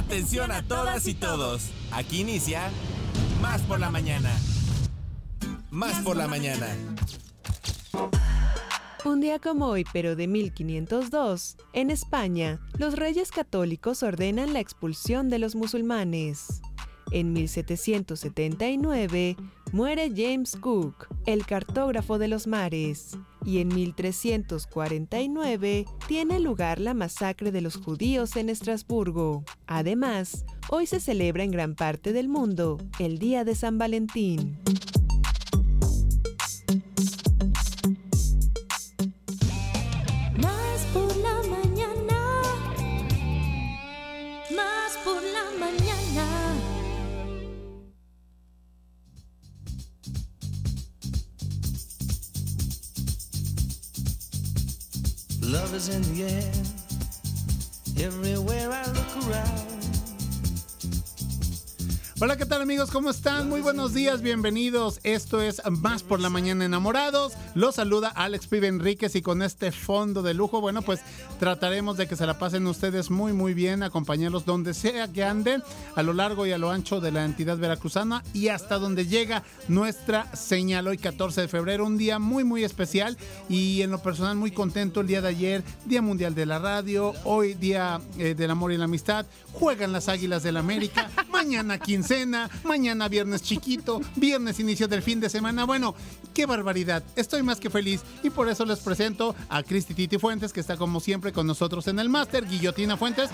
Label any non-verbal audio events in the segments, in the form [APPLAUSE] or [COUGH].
Atención a todas y todos. Aquí inicia Más por la mañana. Más por la mañana. Un día como hoy, pero de 1502, en España, los reyes católicos ordenan la expulsión de los musulmanes. En 1779 muere James Cook, el cartógrafo de los mares, y en 1349 tiene lugar la masacre de los judíos en Estrasburgo. Además, hoy se celebra en gran parte del mundo el Día de San Valentín. Love in the air. Everywhere I look around. Hola, ¿qué tal amigos? ¿Cómo están? Muy buenos días, bienvenidos. Esto es Más por la Mañana Enamorados. Los saluda Alex Pibe Enríquez y con este fondo de lujo, bueno, pues trataremos de que se la pasen ustedes muy, muy bien, acompañarlos donde sea que anden, a lo largo y a lo ancho de la entidad veracruzana y hasta donde llega nuestra señal hoy 14 de febrero, un día muy, muy especial y en lo personal muy contento el día de ayer, Día Mundial de la Radio, hoy Día eh, del Amor y la Amistad, juegan las Águilas del América, [LAUGHS] mañana quincena, mañana viernes chiquito, viernes inicio del fin de semana. Bueno, qué barbaridad. Estoy más que feliz y por eso les presento a Cristi Titi Fuentes, que está como siempre con nosotros en el máster, Guillotina Fuentes.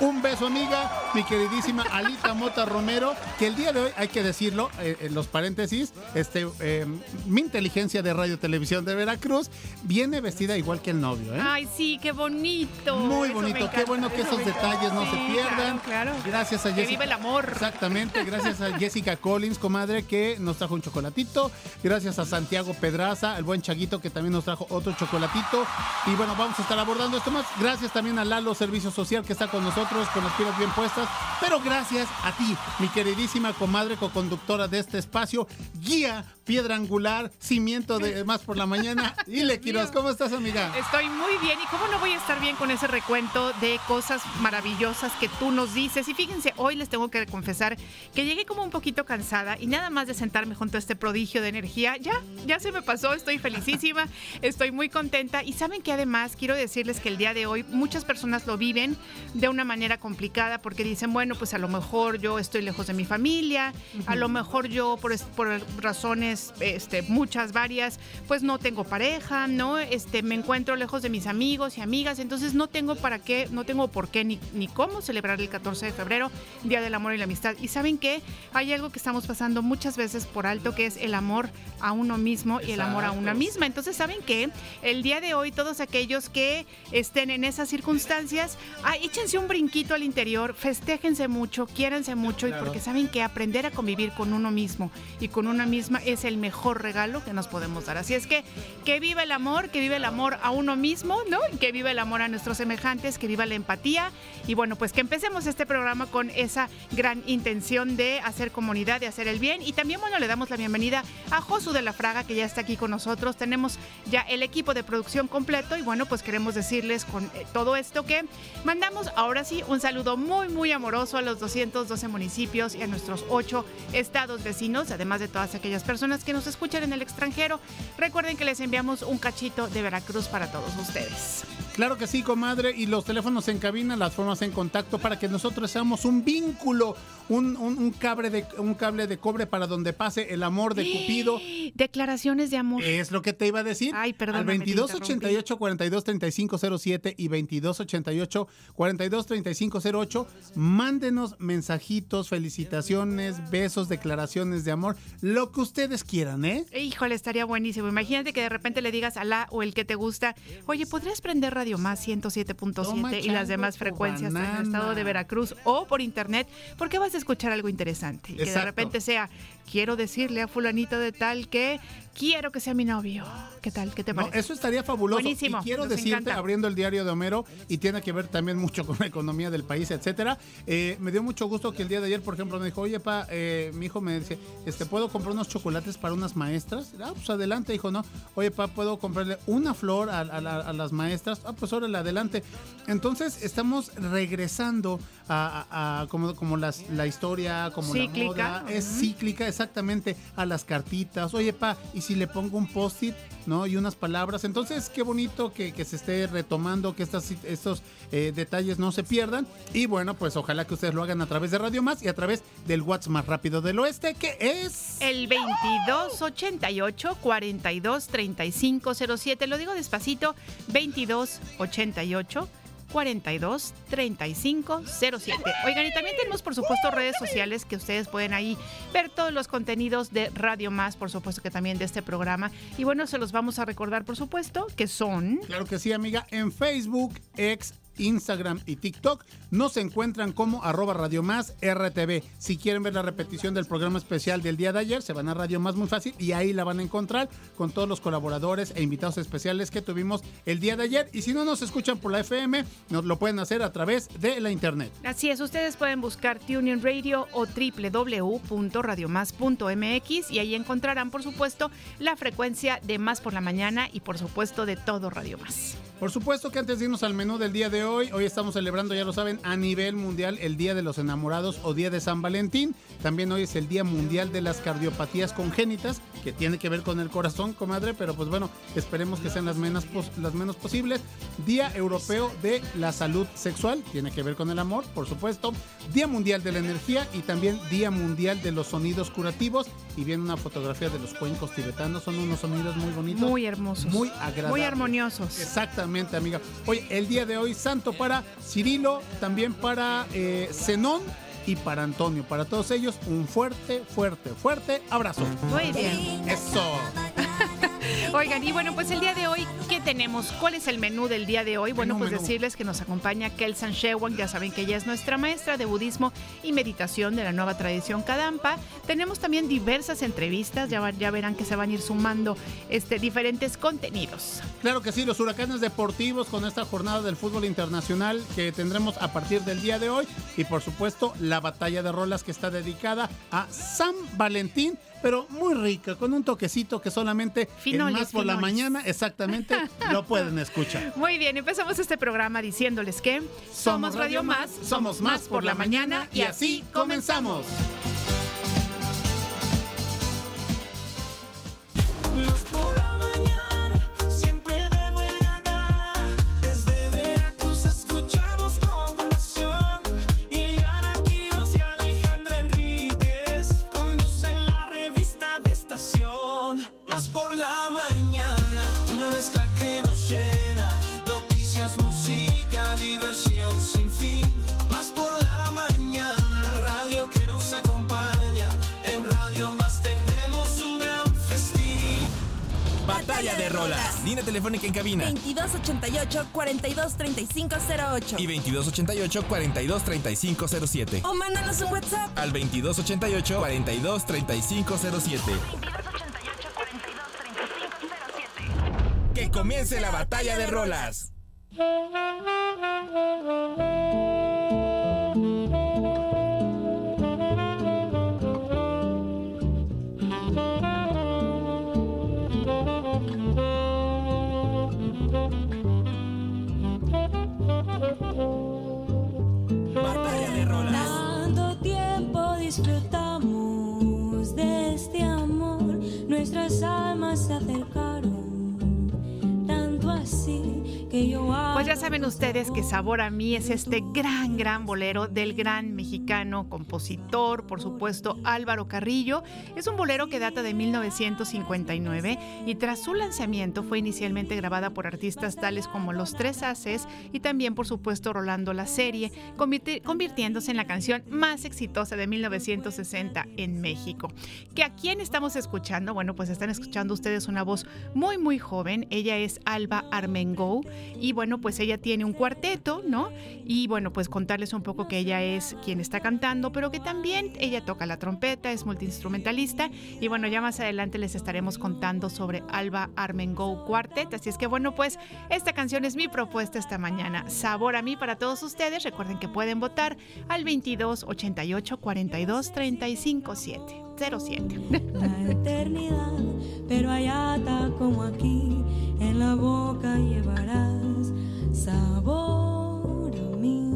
Un beso, amiga, mi queridísima Alita Mota Romero, que el día de hoy, hay que decirlo, eh, en los paréntesis, este, eh, mi inteligencia de radio televisión de Veracruz viene vestida igual que el novio, ¿eh? Ay, sí, qué bonito. Muy Eso bonito, qué bueno que eso esos detalles no se Sí, pierdan. Claro, claro. Gracias a Que Jessica. viva el amor. Exactamente, gracias a [LAUGHS] Jessica Collins, comadre, que nos trajo un chocolatito. Gracias a Santiago Pedraza, el buen Chaguito, que también nos trajo otro chocolatito. Y bueno, vamos a estar abordando esto más. Gracias también a Lalo Servicio Social, que está con nosotros, con las pilas bien puestas. Pero gracias a ti, mi queridísima comadre, co-conductora de este espacio, guía, piedra angular, cimiento de más por la mañana. [LAUGHS] Y le Quiroz, ¿cómo estás, amiga? Estoy muy bien. ¿Y cómo no voy a estar bien con ese recuento de cosas maravillosas que tú nos dices? Y fíjense, hoy les tengo que confesar que llegué como un poquito cansada y nada más de sentarme junto a este prodigio de energía, ya, ya se me pasó. Estoy felicísima, [LAUGHS] estoy muy contenta. Y saben que además quiero decirles que el día de hoy muchas personas lo viven de una manera complicada porque dicen, bueno, pues a lo mejor yo estoy lejos de mi familia, a lo mejor yo por, por razones, este, muchas, varias, pues no tengo pareja, ¿no? Este, me encuentro lejos de mis amigos y amigas, entonces no tengo para qué, no tengo por qué ni, ni cómo celebrar el 14 de febrero, Día del Amor y la Amistad. Y saben qué, hay algo que estamos pasando muchas veces por alto, que es el amor a uno mismo y el amor a una misma. Entonces, ¿saben qué? El día de hoy, todos aquellos que estén en esas circunstancias, ah, échense un brinquito al interior, festéjense mucho, quiéranse mucho, y porque saben que aprender a convivir con uno mismo y con una misma es el mejor regalo que nos podemos dar. Así es que que viva el amor, que viva el amor a uno mismo, ¿no? Que viva el amor a nuestros semejantes, que viva la empatía. Y bueno, pues que empecemos este programa con esa gran intención de hacer comunidad, de hacer el bien. Y también, bueno, le damos la bienvenida a Josu de la Fraga, que ya está aquí con nosotros. Tenemos ya el equipo de producción completo y bueno, pues queremos decirles con eh, todo esto que mandamos ahora sí un saludo muy, muy amoroso a los 212 municipios y a nuestros 8 estados vecinos, además de todas aquellas personas que nos escuchan en el extranjero. Recuerden que les enviamos un cachito de Veracruz para todos ustedes. Claro que sí, comadre. Y los teléfonos en cabina, las formas en contacto para que nosotros seamos un vínculo, un, un- un cable, de, un cable de cobre para donde pase el amor de Cupido. [GASPS] Declaraciones de amor. Es lo que te iba a decir. Ay, Al perdóname, te 2288 42 35 07 y 2288 42 35 08. Mándenos mensajitos, felicitaciones, besos, declaraciones de amor, lo que ustedes quieran, ¿eh? Híjole, estaría buenísimo. Imagínate que de repente le digas a la o el que te gusta, oye, ¿podrías prender Radio Más 107.7 Toma, y las demás frecuencias en el estado de Veracruz o por internet? Porque vas a escuchar algo interesante. Y que de Exacto. repente sea, quiero decirle a fulanito de tal que quiero que sea mi novio. ¿Qué tal? ¿Qué te No, parece? eso estaría fabuloso. Buenísimo, Y quiero decirte, encanta. abriendo el diario de Homero, y tiene que ver también mucho con la economía del país, etcétera. eh, me dio mucho gusto que el día de ayer, por ejemplo, me dijo, oye, pa, eh, mi hijo me dice, este, ¿puedo comprar unos chocolates para unas maestras? Ah, pues adelante, hijo, ¿no? Oye, pa, ¿puedo comprarle una flor a, a la- a las maestras? Ah, pues órale, adelante. Entonces estamos regresando a, como, como las, la historia, como Cíclica. la moda. Es cíclica, exactamente, a las cartitas. Oye, pa, ¿y si le pongo un post-it, no? Y unas palabras. Entonces, qué bonito que, que se esté retomando, que estas, estos eh, detalles no se pierdan. Y bueno, pues ojalá que ustedes lo hagan a través de Radio Más y a través del WhatsApp más rápido del oeste, que es... El 2288 42 3507. Lo digo despacito. 2288 42 3507. Oigan, y también tenemos, por supuesto, redes sociales que ustedes pueden ahí ver todos los contenidos de Radio Más, por supuesto que también de este programa. Y bueno, se los vamos a recordar, por supuesto, que son. Claro que sí, amiga. En Facebook, ex, Instagram y TikTok nos encuentran como arroba Radio Más RTV. Si quieren ver la repetición del programa especial del día de ayer, se van a Radio Más muy fácil y ahí la van a encontrar con todos los colaboradores e invitados especiales que tuvimos el día de ayer. Y si no nos escuchan por la FM, nos lo pueden hacer a través de la internet. Así es, ustedes pueden buscar TuneIn Radio o www.radiomás.mx y ahí encontrarán, por supuesto, la frecuencia de Más por la Mañana y, por supuesto, de todo Radio Más. Por supuesto que antes de irnos al menú del día de hoy, hoy estamos celebrando, ya lo saben, a nivel mundial el Día de los Enamorados o Día de San Valentín. También hoy es el Día Mundial de las Cardiopatías Congénitas, que tiene que ver con el corazón, comadre, pero pues bueno, esperemos que sean las menos, las menos posibles. Día Europeo de la Salud Sexual, tiene que ver con el amor, por supuesto. Día Mundial de la Energía y también Día Mundial de los Sonidos Curativos. Y viene una fotografía de los cuencos tibetanos, son unos sonidos muy bonitos. Muy hermosos. Muy agradables. Muy armoniosos. Exactamente, amiga. Oye, el día de hoy, santo para Cirilo, también para eh, Zenón y para Antonio. Para todos ellos, un fuerte, fuerte, fuerte abrazo. Muy bien. Eso. [LAUGHS] [LAUGHS] Oigan, y bueno, pues el día de hoy, ¿qué tenemos? ¿Cuál es el menú del día de hoy? Bueno, Menú, pues menú. decirles que nos acompaña Kelsan Shewang, ya saben que ella es nuestra maestra de budismo y meditación de la nueva tradición Kadampa. Tenemos también diversas entrevistas, ya, ya verán que se van a ir sumando este, diferentes contenidos. Claro que sí, los huracanes deportivos con esta jornada del fútbol internacional que tendremos a partir del día de hoy. Y por supuesto, la batalla de rolas que está dedicada a San Valentín. Pero muy rica, con un toquecito que solamente Finolis, en más por la mañana exactamente [LAUGHS] lo pueden escuchar. Muy bien, empezamos este programa diciéndoles que somos Radio Más, somos más por la mañana y así comenzamos. Más Más por la mañana, una mezcla que nos llena. Noticias, música, diversión sin fin. Más por la mañana, radio que nos acompaña. En Radio Más tenemos un gran festín. Batalla de rolas. Línea telefónica en cabina. 2288-423508. Y 2288-423507. O mándanos un WhatsApp. Al 2288-423507. Que comience la batalla de rolas. Disfrutamos de este amor, nuestras almas se acercaron, así. que yo Pues ya saben ustedes que Sabor a mí es este gran, gran bolero del gran mexicano, compositor, por supuesto, Álvaro Carrillo. Es un bolero que data de 1959 y tras su lanzamiento fue inicialmente grabada por artistas tales como Los Tres Haces y también, por supuesto, Rolando la Serie, convirti- convirtiéndose en la canción más exitosa de 1960 en México. ¿Que a quién estamos escuchando? Bueno, pues están escuchando ustedes una voz muy, muy joven. Ella es Alba Armengou y bueno, pues ella tiene un cuarteto, ¿no? Y bueno, pues contarles un poco que ella es quien está cantando, pero que también ella toca la trompeta, es multiinstrumentalista y bueno, ya más adelante les estaremos contando sobre Alba Armengou Quartet. Así es que bueno, pues esta canción es mi propuesta esta mañana. Sabor a mí para todos ustedes. Recuerden que pueden votar al 22 88 42 35 7 07. la eternidad, pero allá está como aquí, en la boca llevarás sabor a mí.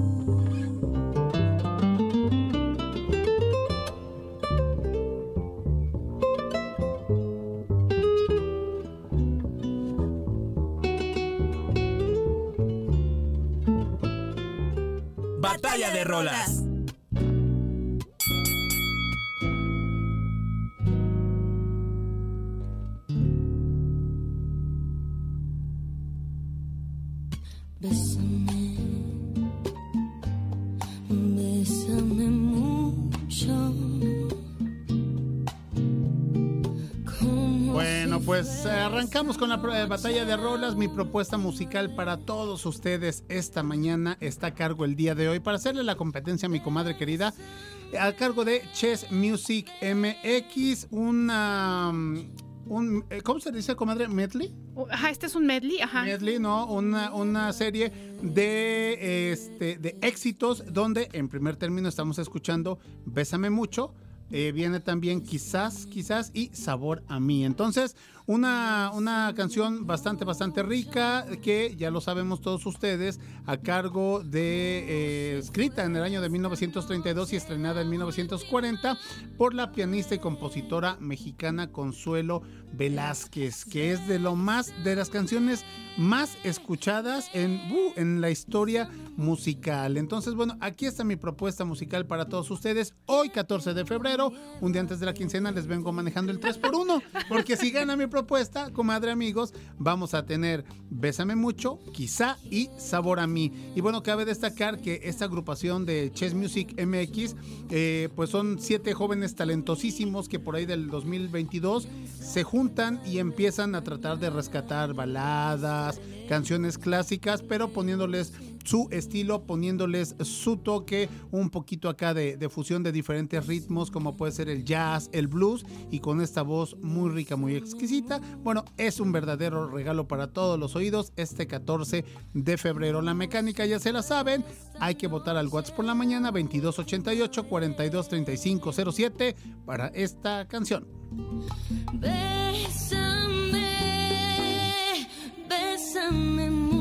Batalla de rolas. Bésame, bésame mucho. Bueno, pues arrancamos con la eh, batalla de rolas. Mi propuesta musical para todos ustedes esta mañana está a cargo el día de hoy para hacerle la competencia a mi comadre querida. A cargo de Chess Music MX, una. Un, eh, ¿Cómo se dice, comadre? ¿Medley? Ajá, este es un medley, ajá. Medley, ¿no? Una, una serie de, este, de éxitos donde en primer término estamos escuchando Bésame mucho. eh, viene también quizás, quizás y sabor a mí. Entonces, una, una canción bastante, bastante rica que ya lo sabemos todos ustedes, a cargo de, eh, escrita en el año de 1932 y estrenada en 1940 por la pianista y compositora mexicana Consuelo Velázquez, que es de lo más, de las canciones más escuchadas en, uh, en la historia musical. Entonces, bueno, aquí está mi propuesta musical para todos ustedes. Hoy, 14 de febrero, un día antes de la quincena, les vengo manejando el 3x1, porque si gana mi propuesta, comadre amigos, vamos a tener Bésame mucho, quizá y Sabor a mí. Y bueno, cabe destacar que esta agrupación de Chess Music MX, eh, pues son siete jóvenes talentosísimos que por ahí del 2022 se juntan y empiezan a tratar de rescatar baladas, canciones clásicas, pero poniéndoles su estilo, poniéndoles su toque, un poquito acá de, fusión de diferentes ritmos, como puede ser el jazz, el blues, y con esta voz muy rica, muy exquisita. Bueno, es un verdadero regalo para todos los oídos este 14 de febrero. La mecánica ya se la saben, hay que votar al WhatsApp por la mañana 2288 423507 para esta canción. Bésame, bésame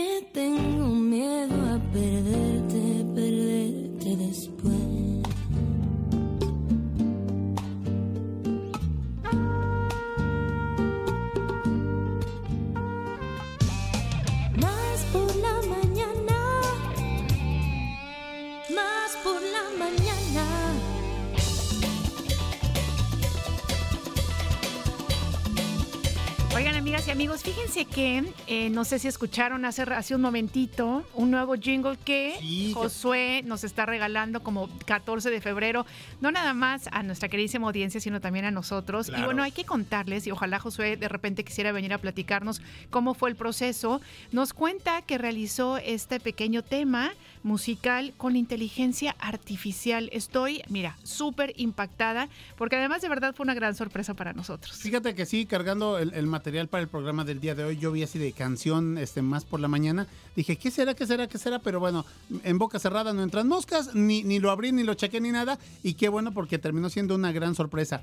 Que miedo amigas y amigos, fíjense que eh, no sé si escucharon hace, hace un momentito un nuevo jingle que Sí, Josué nos está regalando como 14 de febrero, no nada más a nuestra queridísima audiencia, sino también a nosotros. Y bueno, hay que contarles, y ojalá Josué de repente quisiera venir a platicarnos cómo fue el proceso. Nos cuenta que realizó este pequeño tema musical con inteligencia artificial. Estoy, mira, súper impactada, porque además de verdad fue una gran sorpresa para nosotros. Fíjate que sí, cargando el, el material para el programa del día de hoy, yo vi así de canción este, más por la mañana. Dije, ¿qué será, qué será, qué será? Pero bueno, en boca cerrada no entran moscas, ni, ni lo abrí, ni lo chequé, ni nada. Y qué bueno, porque terminó siendo una gran sorpresa.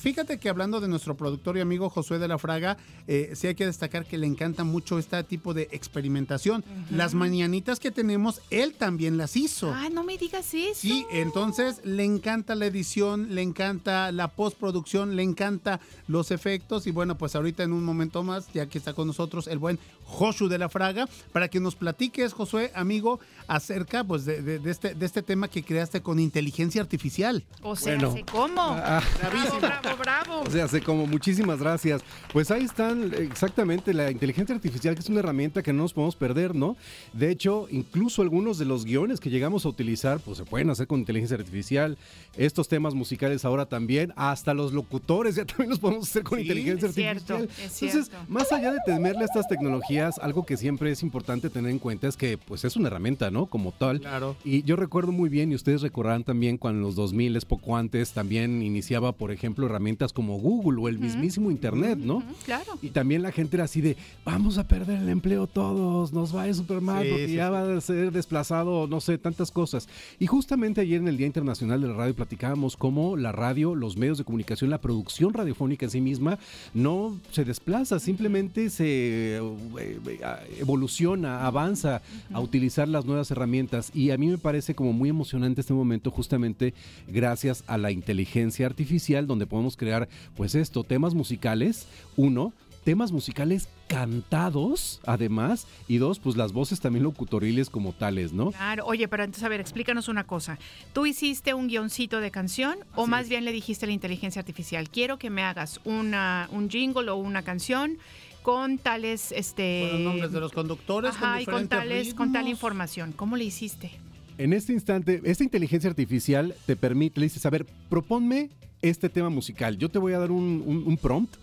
Fíjate que hablando de nuestro productor y amigo Josué de la Fraga, eh, sí hay que destacar que le encanta mucho este tipo de experimentación. Las mañanitas que tenemos, él también las hizo. Ah, no me digas eso. Sí, entonces le encanta la edición, le encanta la postproducción, le encanta los efectos y bueno, pues ahorita en un momento más, ya que está con nosotros el buen Josu de la Fraga, para que nos platiques, Josué, amigo, acerca pues de, de- de este, de este tema que creaste con inteligencia artificial. O sea, Bueno. ¿se ¿cómo? Ah, bravo, [LAUGHS] bravo, bravo. o sea, sé como muchísimas gracias. Pues ahí están exactamente la inteligencia artificial, que es una herramienta que no nos podemos perder, ¿no? De hecho, incluso algunos de los guiones que llegamos a utilizar, pues se pueden hacer con inteligencia artificial. Estos temas musicales ahora también, hasta los locutores ya [LAUGHS] también los podemos hacer con Sí, inteligencia es cierto, artificial. es Entonces, cierto. más allá de temerle a estas tecnologías, algo que siempre es importante tener en cuenta es que pues es una herramienta, ¿no? Como tal. Claro. Y yo recuerdo muy bien, y ustedes recordarán también cuando en los 2000, es poco antes, también iniciaba, por ejemplo, herramientas como Google o el mismísimo Internet, ¿no? Claro. Y también la gente era así de, vamos a perder el empleo todos, nos va a ir súper mal Sí, porque sí, ya sí. va a ser desplazado, no sé, tantas cosas. Y justamente ayer en el Día Internacional de la Radio platicábamos cómo la radio, los medios de comunicación, la producción radiofónica en sí misma no se desplaza, simplemente se eh, evoluciona, avanza a utilizar las nuevas herramientas. Y a mí me parece como muy emocionante este momento, justamente gracias a la inteligencia artificial, donde podemos crear, pues esto, temas musicales, uno, temas musicales cantados, además, y dos, pues las voces también locutoriles como tales, ¿no? Claro, oye, pero entonces, a ver, explícanos una cosa. ¿Tú hiciste un guioncito de canción o más bien le dijiste a la inteligencia artificial, quiero que me hagas una, un jingle o una canción con tales, este... Con los nombres de los conductores, con Ajá, y con, tales, con tal información. ¿Cómo le hiciste? En este instante, esta inteligencia artificial te permite, le dices, a ver, proponme este tema musical. Yo te voy a dar un, un- un prompt.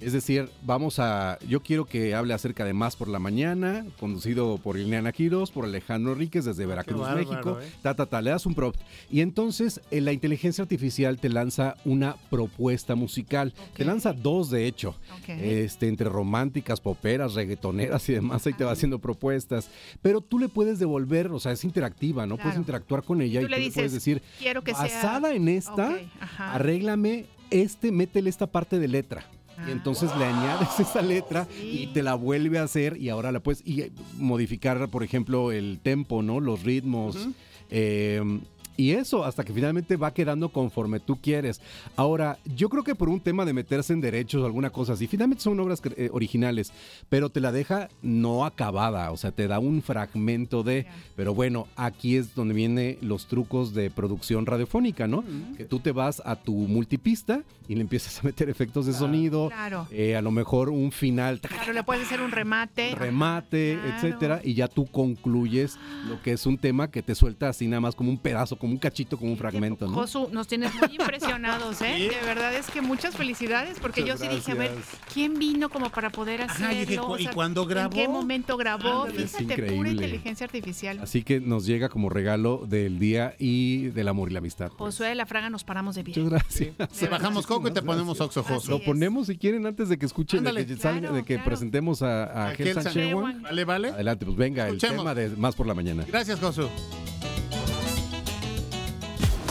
Es decir, vamos a. Yo quiero que hable acerca de Más por la Mañana, conducido por Ileana Quiroz, por Alejandro Ríquez desde Veracruz, bárbaro, México. ¿eh? Ta, ta, ta, le das un prompt. Y entonces eh, la inteligencia artificial te lanza una propuesta musical. Te lanza dos, de hecho. Ok. Este, entre románticas, poperas, reggaetoneras y demás, ahí te va haciendo propuestas. Pero tú le puedes devolver, o sea, es interactiva, ¿no? Puedes interactuar con ella Tú y le tú le puedes decir, quiero que sea- basada en esta, Ok, ajá. Arréglame este, métele esta parte de letra. Y Ah. entonces le añades esa letra Sí. y te la vuelve a hacer y ahora la puedes y eh, modificar, por ejemplo, el tempo, ¿no? Los ritmos. eh, y eso, hasta que finalmente va quedando conforme tú quieres. Ahora, yo creo que por un tema de meterse en derechos o alguna cosa así, finalmente son obras eh, originales, pero te la deja no acabada, o sea, te da un fragmento de... Pero bueno, aquí es donde vienen los trucos de producción radiofónica, ¿no? Que tú te vas a tu multipista y le empiezas a meter efectos de sonido, Claro. eh, a lo mejor un final, Claro, le puedes hacer un remate. remate, Claro. etcétera, y ya tú concluyes lo que es un tema que te suelta así nada más como un pedazo, como un cachito, como un fragmento, ¿no? Josu, nos tienes muy impresionados, ¿eh? [LAUGHS] De verdad es que muchas felicidades, porque Muchas yo sí dije, a ver. ¿quién vino como para poder Ajá, hacerlo? yo dije, O ¿y cuándo ¿En grabó? qué momento grabó? Ándale. Es Fíjate, pura increíble. inteligencia artificial. Así que nos llega como regalo del día y del amor y la amistad. pues. Josué de la Fraga, nos paramos de pie. Muchas gracias. Te bajamos coco y te ponemos oxo, Josu. Lo ponemos si quieren antes de que escuchen, Ándale. de que, salga- Claro, de que claro. presentemos a, a A Gel San San. ¿Vale, vale? Adelante, pues venga, Escuchemos. el tema de Más por la Mañana. Gracias, Josu.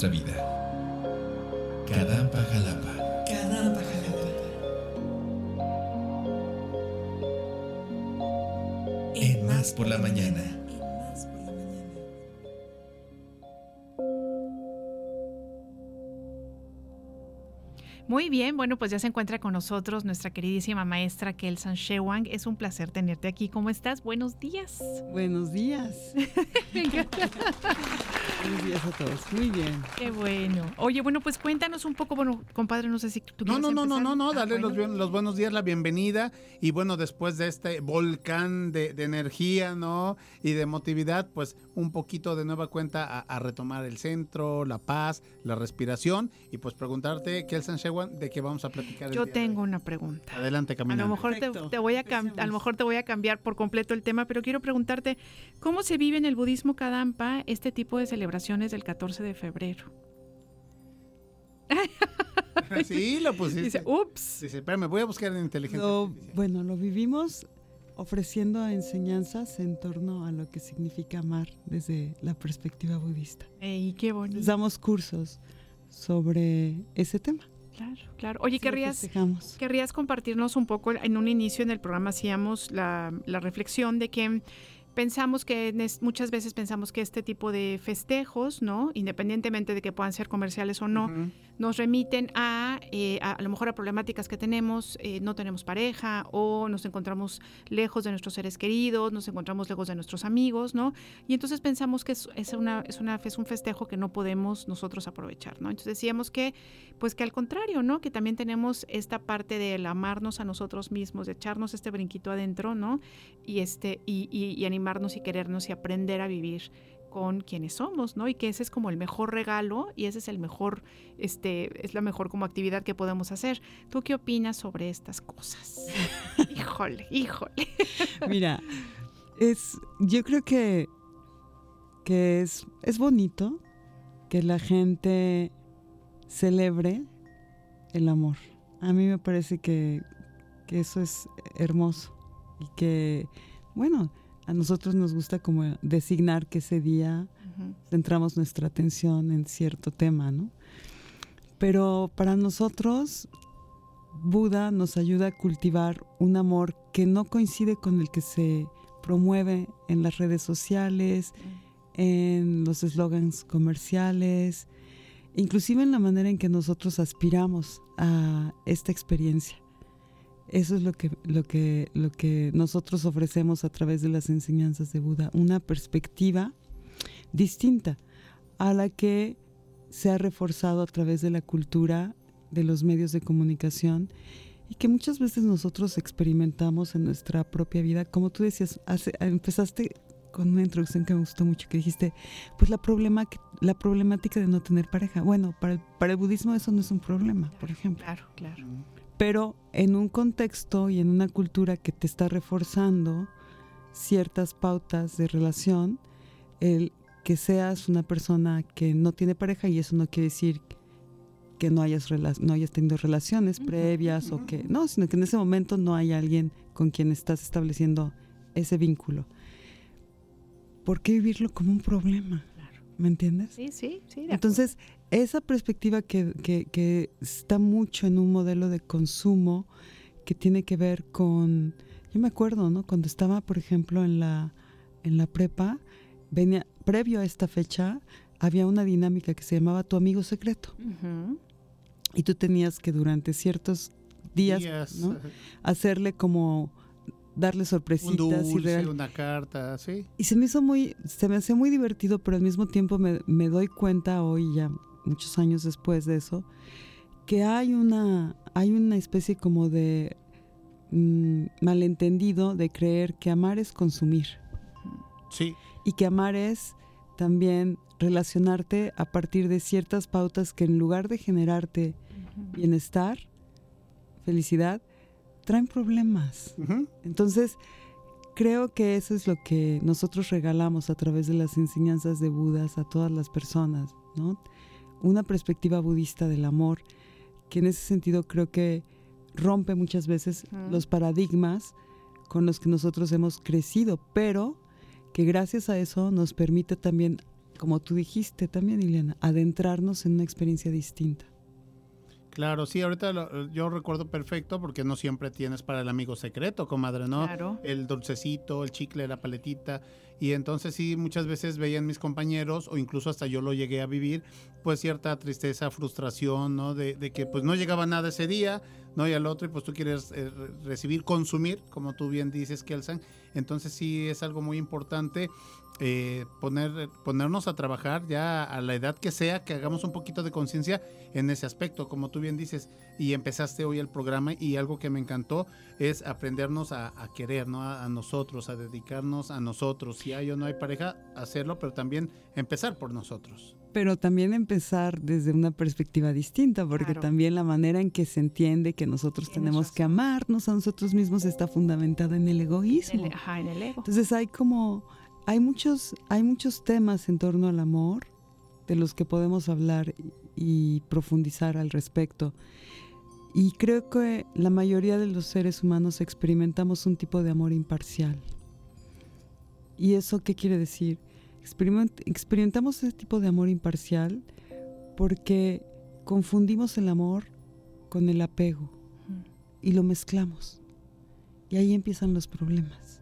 nuestra vida. Kadampa Jalapa. Kadampa Jalapa. En Más por la Mañana. En Más por la mañana. Muy bien, bueno, pues ya se encuentra con nosotros nuestra queridísima maestra Kelsan Shewang. Es un placer tenerte aquí. ¿Cómo estás? Buenos días. Buenos días. [LAUGHS] Buenos días a todos. Muy bien. Qué bueno. Oye, bueno, pues cuéntanos un poco, bueno, compadre, no sé si tú No, no, no, no, no, no, Ah, dale los, bueno. buen- los buenos días, la bienvenida. Y bueno, después de este volcán de, de energía, ¿no? Y de emotividad, pues un poquito de nueva cuenta a, a retomar el centro, la paz, la respiración. Y pues preguntarte, Kelsan Shewan, de qué vamos a platicar el Yo día de hoy. tengo una pregunta. Adelante, A caminando. lo mejor te, voy a a lo mejor te voy a cambiar por completo el tema, pero quiero preguntarte cómo se vive en el budismo Kadampa este tipo de celebraciones del 14 de febrero. [LAUGHS] Sí, lo pusiste. Dice, ups. Dice, espérame, voy a buscar en inteligencia. Lo- bueno, lo vivimos ofreciendo enseñanzas en torno a lo que significa amar desde la perspectiva budista. Ey, qué Les bonito. damos cursos sobre ese tema. Claro, claro. Oye, lo querrías. ¿Querrías compartirnos un poco? En un inicio en el programa hacíamos la, la reflexión de que pensamos que muchas veces pensamos que este tipo de festejos, ¿no? Independientemente de que puedan ser comerciales o no. Nos remiten a, eh, a, a lo mejor a problemáticas que tenemos, eh, no tenemos pareja o nos encontramos lejos de nuestros seres queridos, nos encontramos lejos de nuestros amigos, ¿no? Y entonces pensamos que es, es una, es, una, es un festejo que no podemos nosotros aprovechar, ¿no? Entonces decíamos que, pues que al contrario, ¿no? Que también tenemos esta parte del amarnos a nosotros mismos, de echarnos este brinquito adentro, ¿no? Y, este, y, y, y animarnos y querernos y aprender a vivir con quienes somos, ¿no? Y que ese es como el mejor regalo y ese es el mejor, este, es la mejor como actividad que podemos hacer. ¿Tú qué opinas sobre estas cosas? [LAUGHS] híjole, híjole. Mira, es, yo creo que, que es, es bonito que la gente celebre el amor. A mí me parece que, que eso es hermoso y que, bueno, a nosotros nos gusta como designar que ese día centramos nuestra atención en cierto tema, ¿no? Pero para nosotros, Buda nos ayuda a cultivar un amor que no coincide con el que se promueve en las redes sociales, en los eslogans comerciales, inclusive en la manera en que nosotros aspiramos a esta experiencia. Eso es lo que, lo que, lo que nosotros ofrecemos a través de las enseñanzas de Buda, una perspectiva distinta a la que se ha reforzado a través de la cultura, de los medios de comunicación y que muchas veces nosotros experimentamos en nuestra propia vida. Como tú decías, hace- empezaste con una introducción que me gustó mucho, que dijiste, pues la, problema, la problemática de no tener pareja. Bueno, para el, para el budismo eso no es un problema, por ejemplo Claro, claro. Pero en un contexto y en una cultura que te está reforzando ciertas pautas de relación, el que seas una persona que no tiene pareja y eso no quiere decir que no hayas, no hayas tenido relaciones previas o que no, sino que en ese momento no hay alguien con quien estás estableciendo ese vínculo. ¿Por qué vivirlo como un problema? ¿Me entiendes? Sí, sí, sí. de Entonces, esa perspectiva que, que- que está mucho en un modelo de consumo que tiene que ver con, yo me acuerdo, ¿no? Cuando estaba, por ejemplo, en la, en la prepa, venía, previo a esta fecha, había una dinámica que se llamaba tu amigo secreto. Y tú tenías que durante ciertos días, Días, ¿no? hacerle como darle Un sorpresitas y dulce, regal- una carta, sí. y se me hizo muy, se me hacía muy divertido, pero al mismo tiempo me, me doy cuenta hoy, ya muchos años después de eso, que hay una, hay una especie como de mm, malentendido de creer que amar es consumir. Sí, y que amar es también relacionarte a partir de ciertas pautas que en lugar de generarte bienestar, felicidad, traen problemas. Entonces, creo que eso es lo que nosotros regalamos a través de las enseñanzas de Budas a todas las personas, ¿no? Una perspectiva budista del amor, que en ese sentido creo que rompe muchas veces los paradigmas con los que nosotros hemos crecido, pero que gracias a eso nos permite también, como tú dijiste también, Ileana, adentrarnos en una experiencia distinta. Claro, sí, ahorita lo- yo recuerdo perfecto porque no siempre tienes para el amigo secreto, comadre, ¿no? Claro. El dulcecito, el chicle, la paletita. Y entonces sí, muchas veces veían mis compañeros, o incluso hasta yo lo llegué a vivir, pues cierta tristeza, frustración, ¿no? De, de que pues no llegaba nada ese día, ¿no? Y al otro, y pues tú quieres eh, re- recibir, consumir, como tú bien dices, Kelsan. Entonces sí es algo muy importante eh, poner, ponernos a trabajar ya a la edad que sea, que hagamos un poquito de conciencia en ese aspecto, como tú bien dices, y empezaste hoy el programa y algo que me encantó es aprendernos a, a querer, ¿no? A, a nosotros, a dedicarnos a nosotros. Si hay o no hay pareja, hacerlo, pero también empezar por nosotros. Pero también empezar desde una perspectiva distinta, porque Claro. también la manera en que se entiende que nosotros tenemos que amarnos a nosotros mismos está fundamentada en el egoísmo. El- ajá, en el ego. Entonces hay como, hay muchos, hay muchos temas en torno al amor de los que podemos hablar y, profundizar al respecto. Y creo que la mayoría de los seres humanos experimentamos un tipo de amor imparcial. ¿Y eso qué quiere decir? Experiment- experimentamos ese tipo de amor imparcial porque confundimos el amor con el apego y lo mezclamos. Y ahí empiezan los problemas,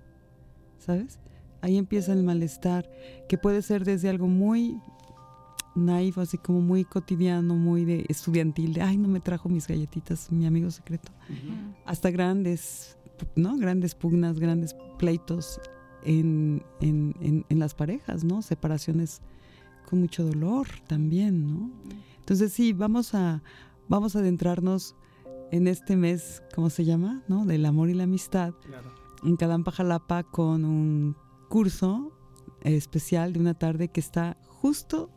¿sabes? Ahí empieza el malestar, que puede ser desde algo muy, naive, así como muy cotidiano, muy de estudiantil, de, ay, no me trajo mis galletitas, mi amigo secreto, hasta grandes, ¿no? Grandes pugnas, grandes pleitos en, en- en- en las parejas, ¿no? Separaciones con mucho dolor también, ¿no? Entonces sí, vamos a, vamos a adentrarnos en este mes, ¿cómo se llama? ¿No? Del amor y la amistad, en Cadampa, Jalapa, con un curso especial de una tarde que está justo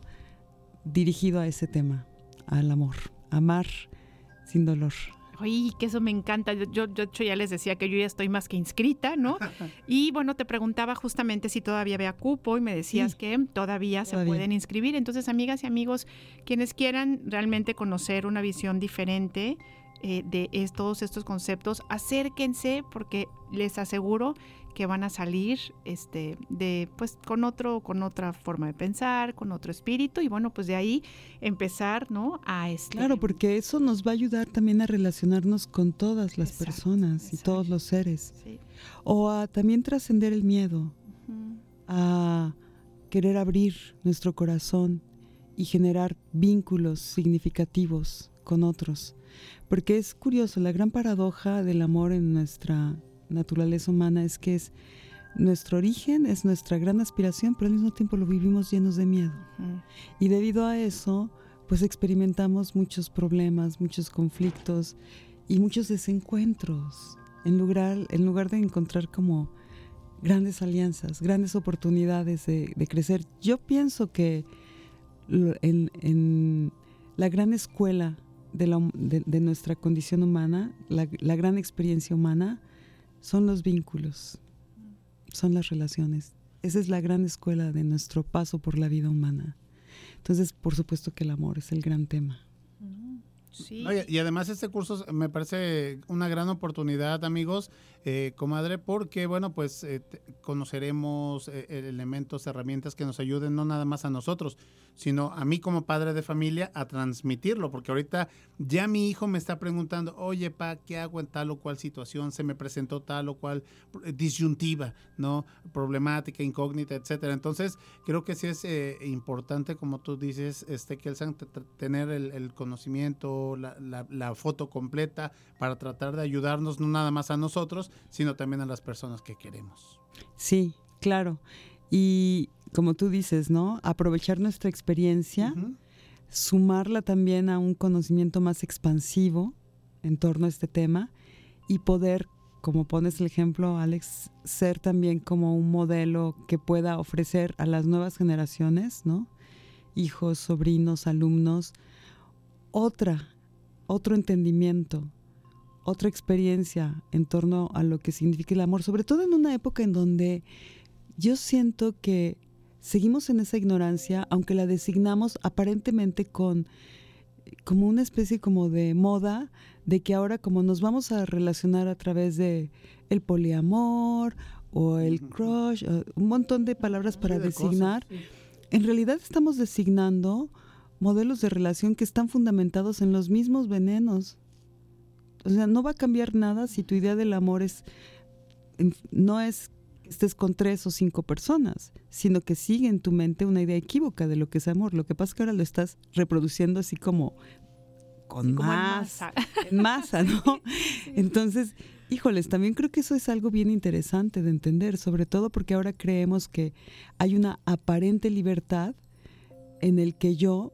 dirigido a ese tema, al amor, amar sin dolor. Oye, que eso me encanta. Yo, yo, hecho, ya les decía que yo ya estoy más que inscrita, ¿no? [LAUGHS] Y bueno, te preguntaba justamente si todavía había cupo y me decías Sí. que todavía, se pueden inscribir. Entonces, amigas y amigos, quienes quieran realmente conocer una visión diferente eh, de es- todos estos conceptos, acérquense porque les aseguro que van a salir este de pues con otro con otra forma de pensar con otro espíritu y bueno pues de ahí empezar no a este Claro, porque eso nos va a ayudar también a relacionarnos con todas las Exacto, personas y exacto. todos los seres. sí. O a también trascender el miedo, a querer abrir nuestro corazón y generar vínculos significativos con otros. Porque es curioso, la gran paradoja del amor en nuestra naturaleza humana es que es nuestro origen, es nuestra gran aspiración, pero al mismo tiempo lo vivimos llenos de miedo. Y debido a eso, pues experimentamos muchos problemas, muchos conflictos y muchos desencuentros. En lugar, en lugar de encontrar como grandes alianzas, grandes oportunidades de, de crecer. Yo pienso que en, en la gran escuela de, la de- de nuestra condición humana, la, la gran experiencia humana, son los vínculos, son las relaciones. Esa es la gran escuela de nuestro paso por la vida humana. Entonces, por supuesto que el amor es el gran tema. Y además este curso me parece una gran oportunidad, amigos, eh, comadre, porque, bueno, pues eh, conoceremos eh, elementos, herramientas que nos ayuden no nada más a nosotros, sino a mí como padre de familia a transmitirlo, porque ahorita ya mi hijo me está preguntando, oye, pa, ¿qué hago en tal o cual situación? Se me presentó tal o cual eh, disyuntiva, ¿no? Problemática, incógnita, etcétera. Entonces, creo que sí es eh, importante, como tú dices, este, que tener el, el conocimiento, la, la- la foto completa para tratar de ayudarnos no nada más a nosotros, sino también a las personas que queremos. Sí, claro. Y como tú dices, ¿no? Aprovechar nuestra experiencia, sumarla también a un conocimiento más expansivo en torno a este tema y poder, como pones el ejemplo, Alex, ser también como un modelo que pueda ofrecer a las nuevas generaciones, ¿no? Hijos, sobrinos, alumnos, otra, otro entendimiento, otra experiencia en torno a lo que significa el amor, sobre todo en una época en donde yo siento que seguimos en esa ignorancia, aunque la designamos aparentemente con como una especie como de moda de que ahora como nos vamos a relacionar a través de el poliamor o el crush, o un montón de palabras para cosas, designar, sí. en realidad estamos designando modelos de relación que están fundamentados en los mismos venenos. O sea, no va a cambiar nada si tu idea del amor es no es que estés con tres o cinco personas, sino que sigue en tu mente una idea equívoca de lo que es amor. Lo que pasa es que ahora lo estás reproduciendo así como con en más, masa. en masa, ¿no? [LAUGHS] Entonces, híjoles, también creo que eso es algo bien interesante de entender, sobre todo porque ahora creemos que hay una aparente libertad en el que yo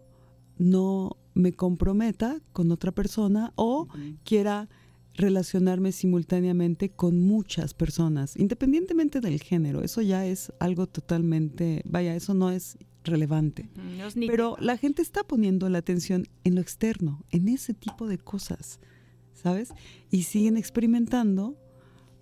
no me comprometa con otra persona o quiera relacionarme simultáneamente con muchas personas, independientemente del género. Eso ya es algo totalmente, vaya, eso no es relevante. No es ni Pero la gente está poniendo la atención en lo externo, en ese tipo de cosas, ¿sabes? Y siguen experimentando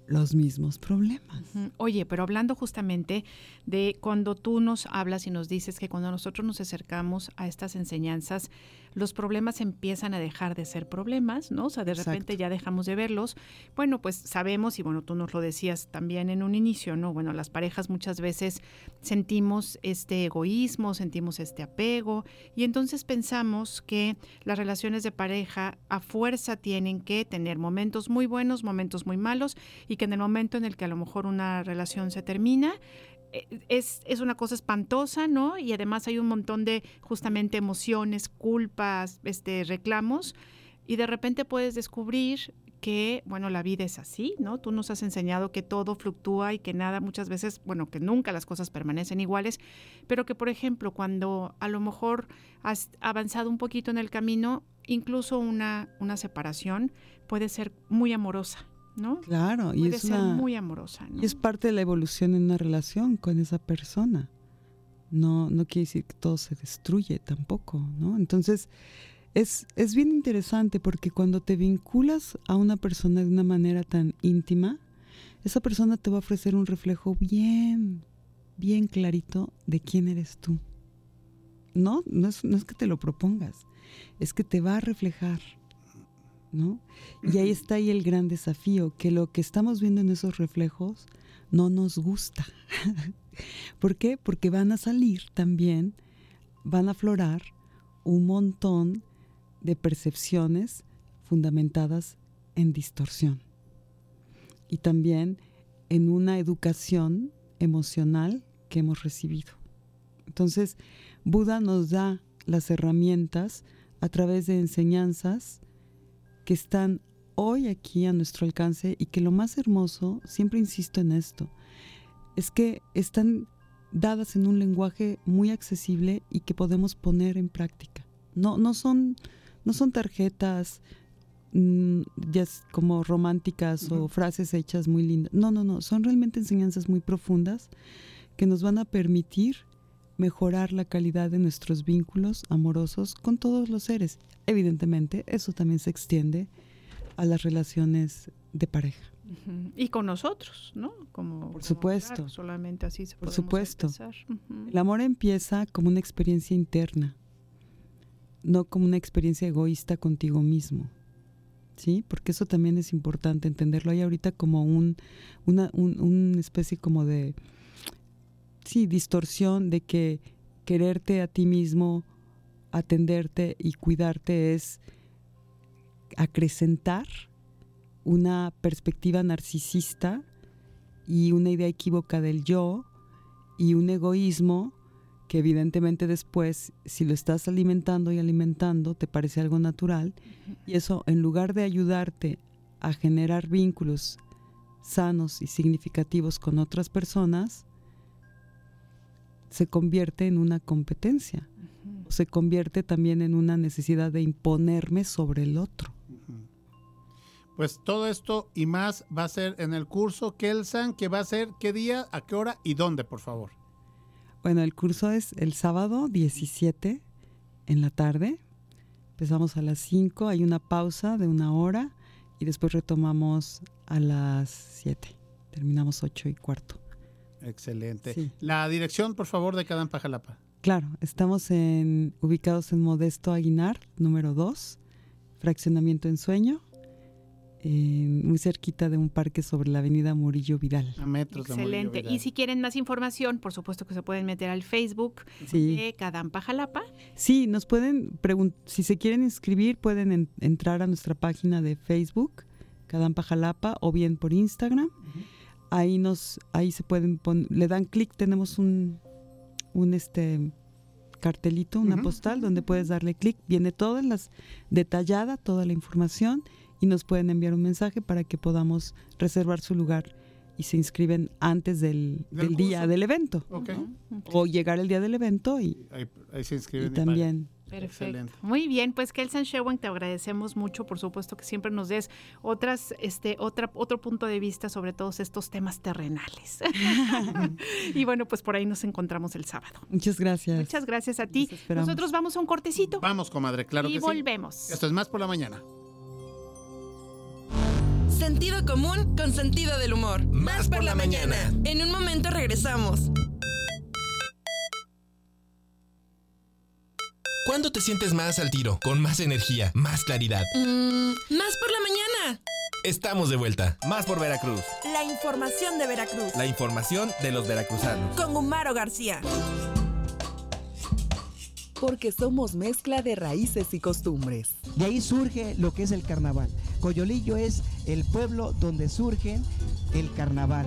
los mismos problemas. Oye, pero hablando justamente de cuando tú nos hablas y nos dices que cuando nosotros nos acercamos a estas enseñanzas, los problemas empiezan a dejar de ser problemas, ¿no? O sea, de repente Exacto. ya dejamos de verlos. Bueno, pues sabemos, y bueno, tú nos lo decías también en un inicio, ¿no? Bueno, las parejas muchas veces sentimos este egoísmo, sentimos este apego, y entonces pensamos que las relaciones de pareja a fuerza tienen que tener momentos muy buenos, momentos muy malos, y que en el momento en el que a lo mejor una relación se termina, es, es una cosa espantosa, ¿no? Y además hay un montón de justamente emociones, culpas, este, reclamos, y de repente puedes descubrir que, bueno, la vida es así, ¿no? Tú nos has enseñado que todo fluctúa y que nada muchas veces, bueno, que nunca las cosas permanecen iguales, pero que, por ejemplo, cuando a lo mejor has avanzado un poquito en el camino, incluso una, una separación puede ser muy amorosa, ¿no? Claro, y Puede es, ser una- muy amorosa, ¿no? y es parte de la evolución en una relación con esa persona. No, no quiere decir que todo se destruye tampoco, ¿no? Entonces, es, es bien interesante porque cuando te vinculas a una persona de una manera tan íntima, esa persona te va a ofrecer un reflejo bien, bien clarito de quién eres tú. No, no es, no es que te lo propongas, es que te va a reflejar, ¿no? Y ahí está ahí el gran desafío, que lo que estamos viendo en esos reflejos no nos gusta. [LAUGHS] ¿Por qué? Porque van a salir también, van a aflorar un montón de percepciones fundamentadas en distorsión y también en una educación emocional que hemos recibido. Entonces, Buda nos da las herramientas a través de enseñanzas que están hoy aquí a nuestro alcance y que lo más hermoso, siempre insisto en esto, es que están dadas en un lenguaje muy accesible y que podemos poner en práctica. No, no, son, no son tarjetas mm, ya como románticas o frases hechas muy lindas. No, no, no, son realmente enseñanzas muy profundas que nos van a permitir mejorar la calidad de nuestros vínculos amorosos con todos los seres. Evidentemente, eso también se extiende a las relaciones de pareja. Y con nosotros, ¿no? Como, Por como, supuesto. claro, solamente así se Por supuesto. El amor empieza como una experiencia interna, no como una experiencia egoísta contigo mismo. ¿Sí? Porque eso también es importante entenderlo. Hay ahorita como un, una, un- especie como de, sí, distorsión de que quererte a ti mismo, atenderte y cuidarte es acrecentar una perspectiva narcisista y una idea equívoca del yo y un egoísmo que evidentemente después, si lo estás alimentando y alimentando, te parece algo natural. Y eso, en lugar de ayudarte a generar vínculos sanos y significativos con otras personas, se convierte en una competencia. Se convierte también en una necesidad de imponerme sobre el otro. Pues todo esto y más va a ser en el curso Kelsan, que va a ser qué día, a qué hora y dónde, por favor. Bueno, el curso es el sábado 17 en la tarde. Empezamos a las 5, hay una pausa de una hora y después retomamos a las 7. Terminamos 8 y cuarto. Excelente. Sí. La dirección, por favor, de Cadán Pajalapa. Claro, estamos en, ubicados en Modesto Aguinar, número 2, fraccionamiento en sueño, eh, muy cerquita de un parque sobre la avenida Murillo Vidal. A metros de Murillo Excelente. Vidal. Y si quieren más información, por supuesto que se pueden meter al Facebook Sí. de Cadampa Jalapa. Sí, nos pueden preguntar, si se quieren inscribir, pueden en- entrar a nuestra página de Facebook, Cadampa Jalapa, o bien por Instagram. Ahí nos, ahí se pueden poner, le dan clic, tenemos un, un este cartelito, una postal donde puedes darle clic, viene todas las, detallada toda la información y nos pueden enviar un mensaje para que podamos reservar su lugar y se inscriben antes del, Del del día del evento. Ok. O llegar el día del evento y, Ahí, ahí se y inscriben. también Perfecto. Excelente. Muy bien, pues Kelsan Sherwan, te agradecemos mucho, por supuesto que siempre nos des otras, este, otra, otro punto de vista sobre todos estos temas terrenales. [LAUGHS] y bueno, pues por ahí nos encontramos el sábado. Muchas gracias. Muchas gracias a ti. Nosotros vamos a un cortecito Vamos, comadre, claro y que sí. volvemos. Esto es más por la mañana. Sentido común con sentido del humor. Más por la mañana. En un momento regresamos. ¿Cuándo te sientes más al tiro? Con más energía, más claridad. Mm, más por la mañana. Estamos de vuelta. Más por Veracruz. La información de Veracruz. La información de los veracruzanos. Con Humaro García. porque somos mezcla de raíces y costumbres. De ahí surge lo que es el carnaval. Coyolillo es el pueblo donde surge el carnaval.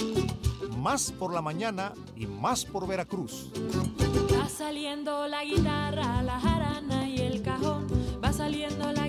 Más por la mañana y más por Veracruz. Va saliendo la guitarra, la jarana y el cajón. Va saliendo la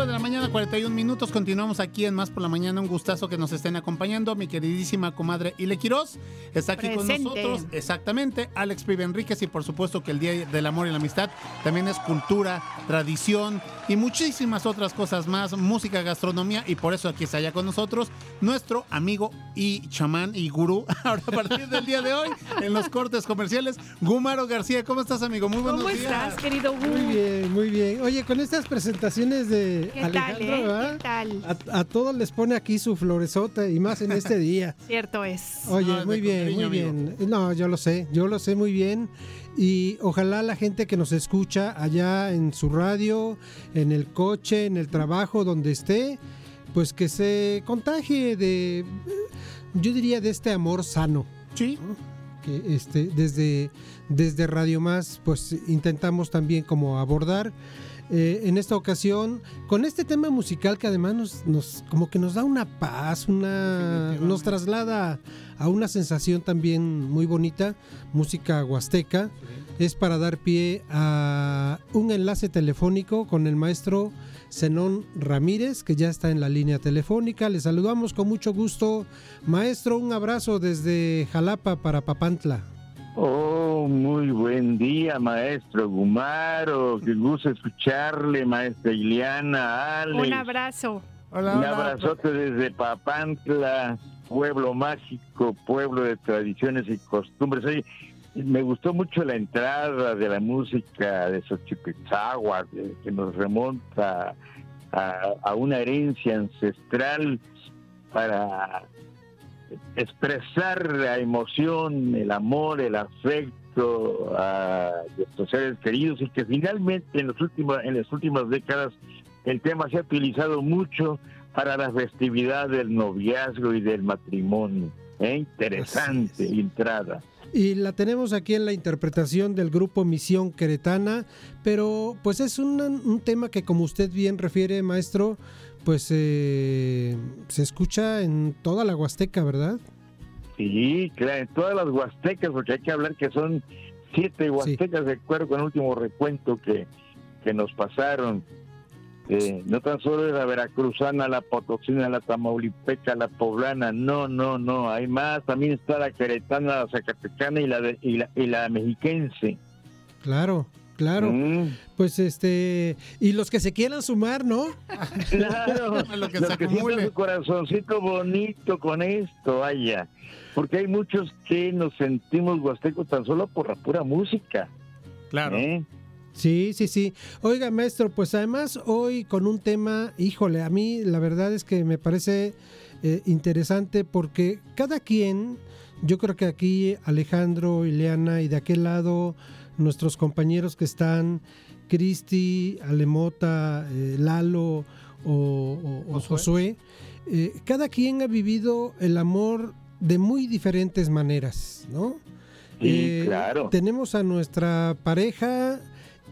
9 de la mañana, 41 minutos. Continuamos aquí en Más por la Mañana. Un gustazo que nos estén acompañando. Mi queridísima comadre Ile Quiroz está aquí Presente. con nosotros. Exactamente. Alex Pibe Enríquez. Y por supuesto que el Día del Amor y la Amistad también es cultura, tradición y muchísimas otras cosas más. Música, gastronomía. Y por eso aquí está ya con nosotros nuestro amigo y chamán y gurú. [LAUGHS] Ahora, a partir del día de hoy, en los cortes comerciales, Gumaro García. ¿Cómo estás, amigo? Muy buenos ¿Cómo días. estás, querido Gu? Muy bien, muy bien. Oye, con estas presentaciones de ¿Qué tal, eh? ¿verdad? ¿Qué tal? A, a todos les pone aquí su floresota y más en este día. [LAUGHS] Cierto es. Oye, No, muy bien, cariño, muy bien. No, yo lo sé, yo lo sé muy bien. Y ojalá la gente que nos escucha allá en su radio, en el coche, en el trabajo, donde esté, pues que se contagie de, yo diría, de este amor sano. Sí. Que este, desde, desde Radio Más, pues intentamos también como abordar. Eh, en esta ocasión, con este tema musical que además nos, nos- como que nos da una paz, una, nos traslada a una sensación también muy bonita, música huasteca, es para dar pie a un enlace telefónico con el maestro Zenón Ramírez, que ya está en la línea telefónica. Le saludamos con mucho gusto. Maestro, un abrazo desde Jalapa para Papantla. Oh, muy buen día, maestro Gumaro. Qué gusto escucharle, maestra Iliana, Alex. Un abrazo. Un abrazote desde Papantla, pueblo mágico, pueblo de tradiciones y costumbres. Oye, me gustó mucho la entrada de la música de Xochipitzagua, que, que nos remonta a, a una herencia ancestral para expresar la emoción, el amor, el afecto a nuestros seres queridos y que finalmente en los últimos en las últimas décadas el tema se ha utilizado mucho para la festividad del noviazgo y del matrimonio. ¿eh? Interesante entrada. Y la tenemos aquí en la interpretación del grupo Misión Queretana, pero pues es un, un tema que como usted bien refiere, maestro, pues eh, se escucha en toda la Huasteca, ¿verdad? Sí, claro, en todas las huastecas, porque hay que hablar que son siete huastecas de acuerdo con el último recuento que, que nos pasaron. Eh, no tan solo es la veracruzana, la potosina, la tamaulipeca, la poblana, no, no, no, hay más, también está la queretana, la zacatecana y la, de- y la, y la mexiquense. Claro, claro. Mm. Pues este, y los que se quieran sumar, ¿no? Claro, [LAUGHS] Lo que los se que su corazoncito bonito con esto, vaya. Porque hay muchos que nos sentimos huastecos tan solo por la pura música. Claro. ¿eh? Sí, sí, sí. Oiga, maestro, pues además hoy con un tema, híjole, a mí la verdad es que me parece eh, interesante porque cada quien, yo creo que aquí Alejandro, Ileana y de aquel lado nuestros compañeros que están, Cristi, Alemota, eh, Lalo o, o- o Josué, eh, cada quien ha vivido el amor de muy diferentes maneras, ¿no? Sí, claro. Tenemos a nuestra pareja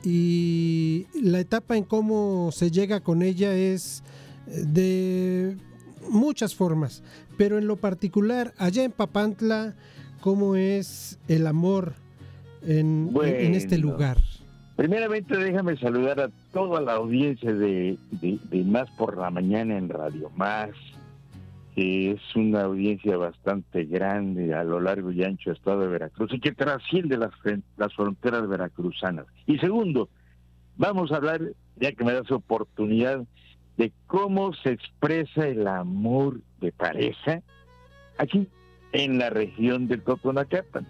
y la etapa en cómo se llega con ella es eh, de muchas formas, pero en lo particular, allá en Papantla, ¿cómo es el amor en, este lugar? Primeramente déjame saludar a toda la audiencia de, de- de Más por la Mañana en Radio Más. que es una audiencia bastante grande a lo largo y ancho del estado de Veracruz y que trasciende las, las fronteras veracruzanas. Y segundo, vamos a hablar, ya que me das oportunidad, de cómo se expresa el amor de pareja aquí en la región del Totonacapan.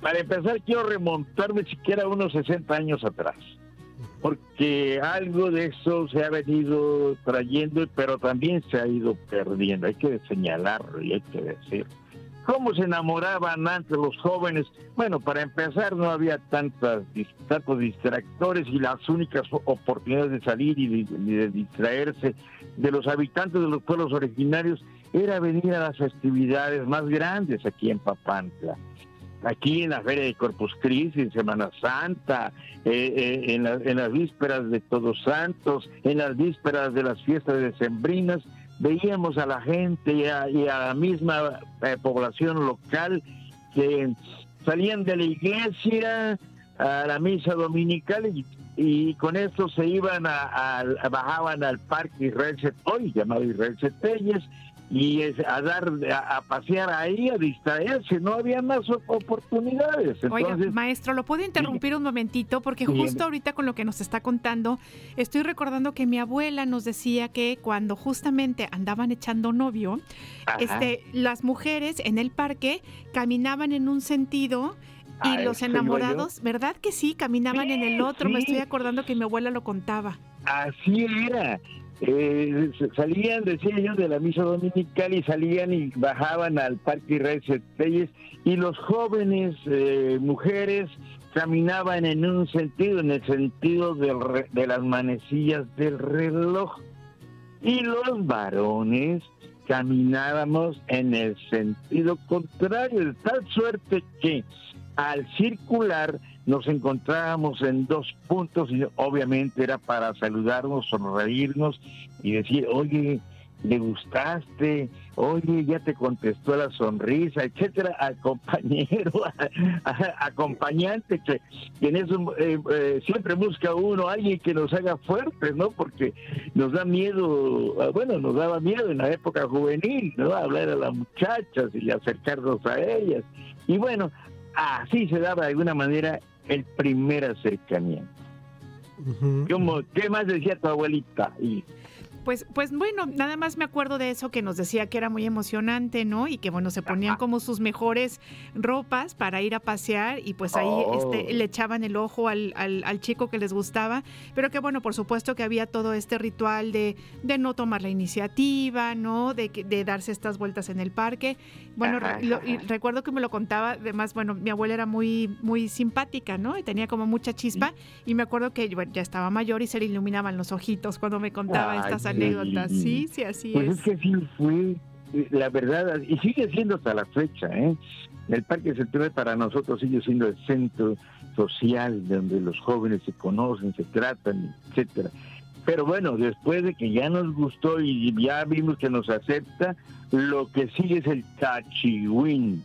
Para empezar, quiero remontarme siquiera unos 60 años atrás, porque algo de eso se ha venido trayendo, pero también se ha ido perdiendo. Hay que señalarlo y hay que decirlo. ¿Cómo se enamoraban antes los jóvenes? Bueno, para empezar no había tantas, tantos distractores y las únicas oportunidades de salir y de, y de distraerse de los habitantes de los pueblos originarios era venir a las festividades más grandes aquí en Papantla. Aquí en la Feria de Corpus Christi, en Semana Santa, eh, eh, en, la- en las vísperas de Todos Santos, en las vísperas de las fiestas decembrinas, veíamos a la gente y a, la misma eh, población local que salían de la iglesia a la misa dominical y, con esto se iban a, bajaban al parque Israel hoy llamado Israel Cetelles y es- a dar a, a pasear ahí a distraerse no había más op- oportunidades Oiga, entonces maestro, ¿lo puedo interrumpir un momentito? Porque justo ahorita con lo que nos está contando, estoy recordando que mi abuela nos decía que cuando justamente andaban echando novio, Ajá. este, las mujeres en el parque caminaban en un sentido y A los enamorados, ¿verdad que sí? Caminaban en el otro. Me estoy acordando que mi abuela lo contaba. Así era. Eh, salían, decía yo, de la misa dominical y salían y bajaban al Parque Israel Cetelles y los jóvenes, eh, mujeres, caminaban en un sentido, en el sentido del de las manecillas del reloj. Y los varones caminábamos en el sentido contrario, de tal suerte que al circular nos encontrábamos en dos puntos y obviamente era para saludarnos, sonreírnos y decir, oye, le gustaste, oye, ya te contestó la sonrisa, etcétera, al compañero, [LAUGHS] acompañante, que, que en eso eh, eh, siempre busca uno alguien que nos haga fuertes, ¿no? Porque nos da miedo, ah, bueno, nos daba miedo en la época juvenil, ¿no? Hablar a las muchachas y acercarnos a ellas. Y bueno, así se daba de alguna manera el primer acercamiento. ¿Cómo- ¿Qué más decía tu abuelita? Y Pues, pues bueno, nada más me acuerdo de eso que nos decía que era muy emocionante, ¿no? Y que bueno, se ponían como sus mejores ropas para ir a pasear y pues ahí Oh. este, le echaban el ojo al, al- al chico que les gustaba, pero que bueno, por supuesto que había todo este ritual de, de no tomar la iniciativa, ¿no? De, de darse estas vueltas en el parque. Bueno, Ajá, lo- y recuerdo que me lo contaba, además, bueno, mi abuela era muy, muy simpática, ¿no? Y tenía como mucha chispa y me acuerdo que bueno, ya estaba mayor y se le iluminaban los ojitos cuando me contaba Ay, estas anécdotas. Sí, sí, así Pues es. es que sí fue, eh, la verdad, y sigue siendo hasta la fecha, ¿eh? El Parque Central para nosotros sigue siendo el centro social donde los jóvenes se conocen, se tratan, etcétera. Pero bueno, después de que ya nos gustó y ya vimos que nos acepta, lo que sigue es el tachiwin.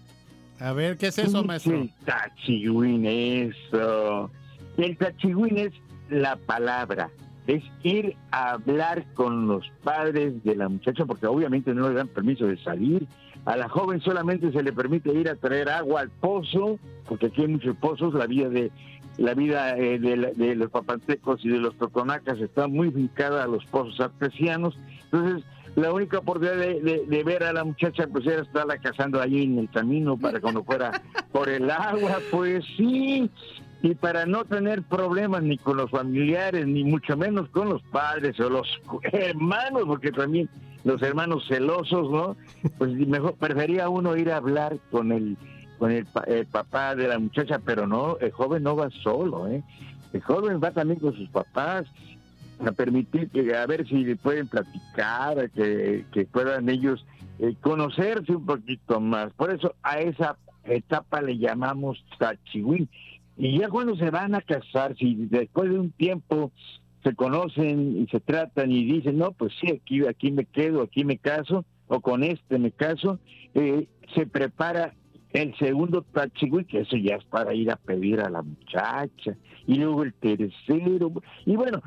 A ver, ¿qué es eso, ¿Qué maestro? Es el tachiwin, eso. El tachiwin es la palabra, es ir a hablar con los padres de la muchacha, porque obviamente no le dan permiso de salir. A la joven solamente se le permite ir a traer agua al pozo, porque aquí hay muchos pozos, la vida de la vida eh, de, la- de los papantecos y de los totonacas está muy vincada a los pozos artesianos. Entonces, la única oportunidad de, de- de ver a la muchacha pues era estarla cazando ahí en el camino para cuando fuera por el agua, pues sí. Y para no tener problemas ni con los familiares, ni mucho menos con los padres o los [LAUGHS] hermanos, porque también los hermanos celosos, ¿no? Pues [LAUGHS] mejor prefería uno ir a hablar con el con el, el papá de la muchacha, pero no, el joven no va solo, ¿eh? El joven va también con sus papás a permitir que a ver si pueden platicar, que, que puedan ellos eh, conocerse un poquito más. Por eso a esa etapa le llamamos tachiwin. Y ya cuando se van a casar, si después de un tiempo se conocen y se tratan y dicen, no, pues sí, aquí, aquí me quedo, aquí me caso, o con este me caso, eh, se prepara el segundo tachiwin, que eso ya es para ir a pedir a la muchacha, y luego el tercero, y bueno,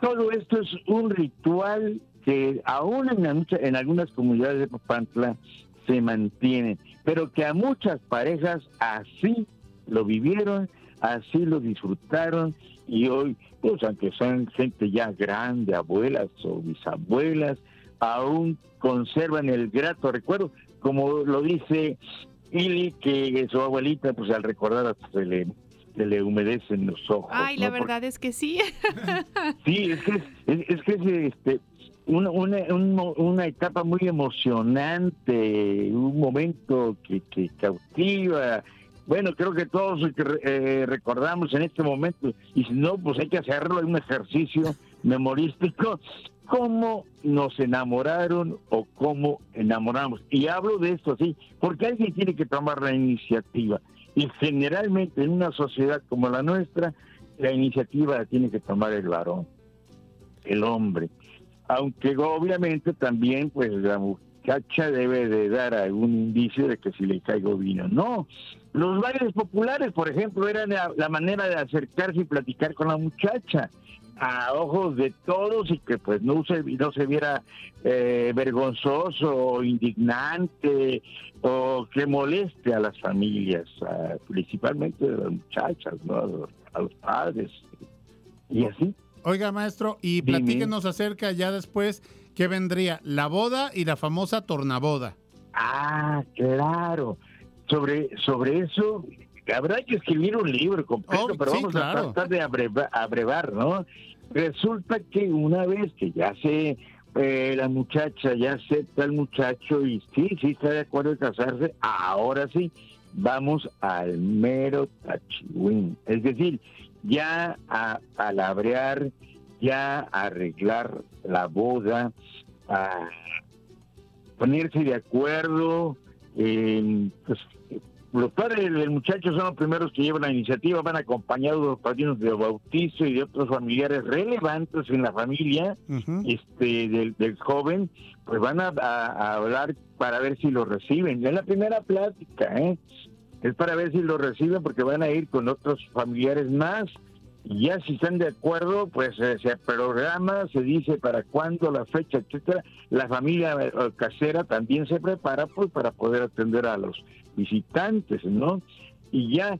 todo esto es un ritual que aún en, la en algunas comunidades de Papantla se mantienen, pero que a muchas parejas así lo vivieron, así lo disfrutaron y hoy, pues aunque son gente ya grande, abuelas o bisabuelas, aún conservan el grato recuerdo, como lo dice Ili, que su abuelita, pues al recordar hasta se le, se le humedecen los ojos. Ay, la verdad es que sí. [LAUGHS] Sí, es que es, es- es que es este, una, una, un mo- una etapa muy emocionante, un momento que, que cautiva. Bueno, creo que todos eh, recordamos en este momento, y si no, pues hay que hacerlo, es un ejercicio memorístico, cómo nos enamoraron o cómo enamoramos. Y hablo de esto así, porque alguien tiene que tomar la iniciativa. Y generalmente en una sociedad como la nuestra, la iniciativa la tiene que tomar el varón, el hombre. Aunque obviamente también pues la muchacha debe de dar algún indicio de que si le caigo vino. No, los bailes populares, por ejemplo, eran la, la manera de acercarse y platicar con la muchacha a ojos de todos y que pues no se, no se viera eh, vergonzoso o indignante o que moleste a las familias, a- principalmente a las muchachas, ¿no? a, los, a los padres. Y así. Oiga, maestro, y Dime. platíquenos acerca ya después que vendría la boda y la famosa tornaboda. Ah, claro. Sobre, sobre eso, habrá que escribir un libro completo, Oh, pero sí, vamos claro. a tratar de abreva- abrevar, ¿no? Resulta que una vez que ya se, eh, la muchacha ya acepta al muchacho y sí, sí está de acuerdo en casarse, ahora sí, vamos al mero tachiwín. Es decir, ya a palabrear, ya arreglar la boda, a ponerse de acuerdo. eh, pues, los padres del muchacho son los primeros que llevan la iniciativa, van acompañados de los padrinos de bautizo y de otros familiares relevantes en la familia este del, del joven, pues van a, a- a hablar para ver si lo reciben. Es la primera plática, ¿eh? Es para ver si lo reciben porque van a ir con otros familiares más. Ya si están de acuerdo, pues eh, se programa, se dice para cuándo, la fecha, etcétera. La familia eh, casera también se prepara pues para poder atender a los visitantes, ¿no? Y ya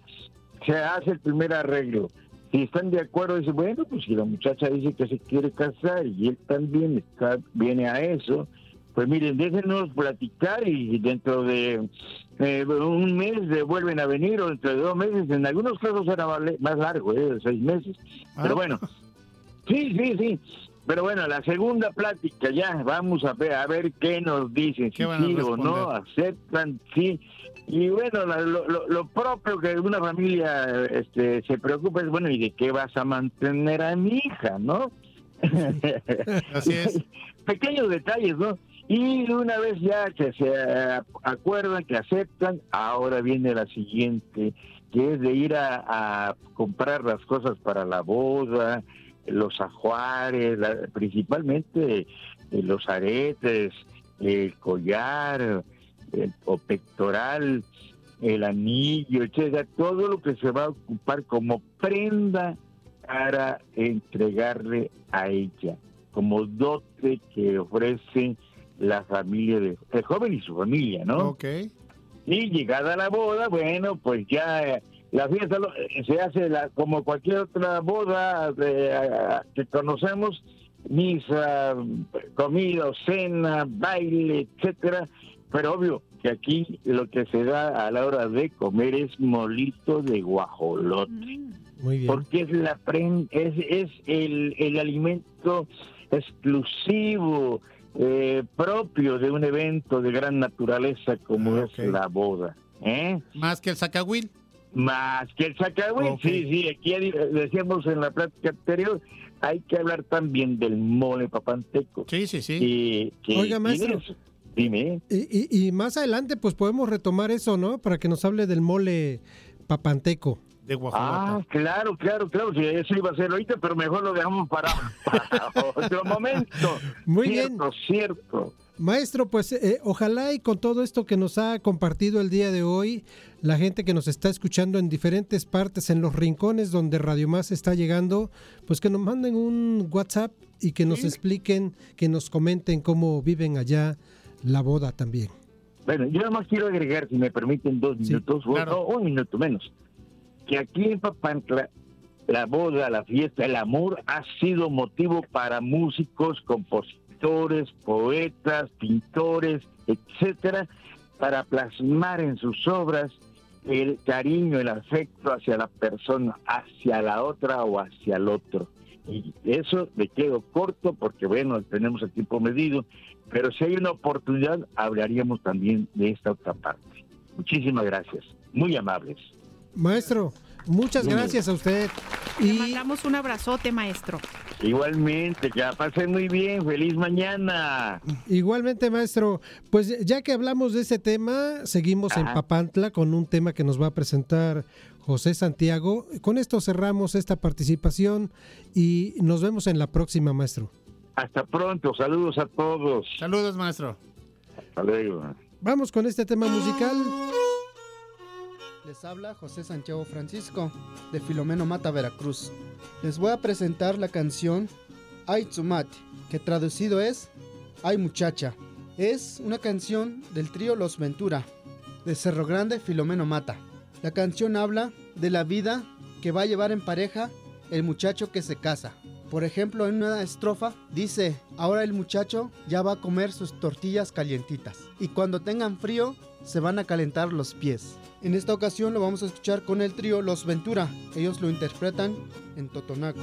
se hace el primer arreglo. Si están de acuerdo, dice, bueno, pues si la muchacha dice que se quiere casar y él también está, viene a eso, pues miren, déjenos platicar y dentro de eh, un mes de- vuelven a venir o dentro de dos meses, en algunos casos era más largo, ¿eh? de seis meses. Pero bueno, sí, sí, sí. Pero bueno, la segunda plática ya, vamos a ver, a ver qué nos dicen, si sí o no, aceptan, sí. Y bueno, la- lo, lo- lo propio que una familia este, se preocupa es, bueno, ¿y de qué vas a mantener a mi hija, no? [LAUGHS] Así es. Pequeños detalles, ¿no? Y una vez ya que se acuerdan, que aceptan, ahora viene la siguiente, que es de ir a, comprar las cosas para la boda, los ajuares, principalmente eh, los aretes, el collar, el, o pectoral, el anillo, etcétera, todo lo que se va a ocupar como prenda para entregarle a ella, como dote que ofrece la familia de el joven y su familia, ¿no? Ok. Y llegada la boda, bueno, pues ya eh, la fiesta lo- eh, se hace la- como cualquier otra boda de, eh, que conocemos, misa, comida, cena, baile, etcétera, pero obvio que aquí lo que se da a la hora de comer es molito de guajolote Muy bien. porque es la pren- es, es el, el alimento exclusivo eh, propio de un evento de gran naturaleza como es la boda ¿eh? Más que el sacahuil. más que el sacahuil sí sí aquí decíamos en la plática anterior hay que hablar también del mole papanteco sí sí sí y, que Oiga, maestro. tienes- dime Y, y- y más adelante, pues podemos retomar eso, ¿no? Para que nos hable del mole papanteco. De Ah, claro, claro, claro, que eso iba a ser ahorita, pero mejor lo dejamos para, [LAUGHS] para otro momento. Muy cierto, cierto. Maestro, pues eh, ojalá y con todo esto que nos ha compartido el día de hoy, la gente que nos está escuchando en diferentes partes, en los rincones donde Radio Más está llegando, pues que nos manden un WhatsApp y que nos expliquen, que nos comenten cómo viven allá la boda también. Bueno, yo nada más quiero agregar, si me permiten dos minutos, o no, un minuto menos, que aquí en Papantla la boda, la fiesta, el amor ha sido motivo para músicos, compositores, poetas, pintores, etcétera, para plasmar en sus obras el cariño, el afecto hacia la persona, hacia la otra o hacia el otro. Y eso me quedo corto porque, bueno, tenemos el tiempo medido, pero si hay una oportunidad, hablaríamos también de esta otra parte. Muchísimas gracias. Muy amables. Maestro, muchas gracias a usted. Le mandamos un abrazote, maestro. Igualmente, que la pasen muy bien. Feliz mañana. Igualmente, maestro, pues ya que hablamos de ese tema, seguimos en. Papantla con un tema que nos va a presentar José Santiago. Con esto cerramos esta participación y nos vemos en la próxima, maestro. Hasta pronto. Saludos a todos. Saludos, maestro. Hasta luego. Vamos con este tema musical. Les habla José Santiago Francisco, de Filomeno Mata, Veracruz. Les voy a presentar la canción Ay Tsumate, que traducido es Ay Muchacha. Es una canción del trío Los Ventura, de Cerro Grande, Filomeno Mata. La canción habla de la vida que va a llevar en pareja el muchacho que se casa. Por ejemplo, en una estrofa dice, ahora el muchacho ya va a comer sus tortillas calientitas y cuando tengan frío se van a calentar los pies. En esta ocasión lo vamos a escuchar con el trío Los Ventura. Ellos lo interpretan en Totonaco.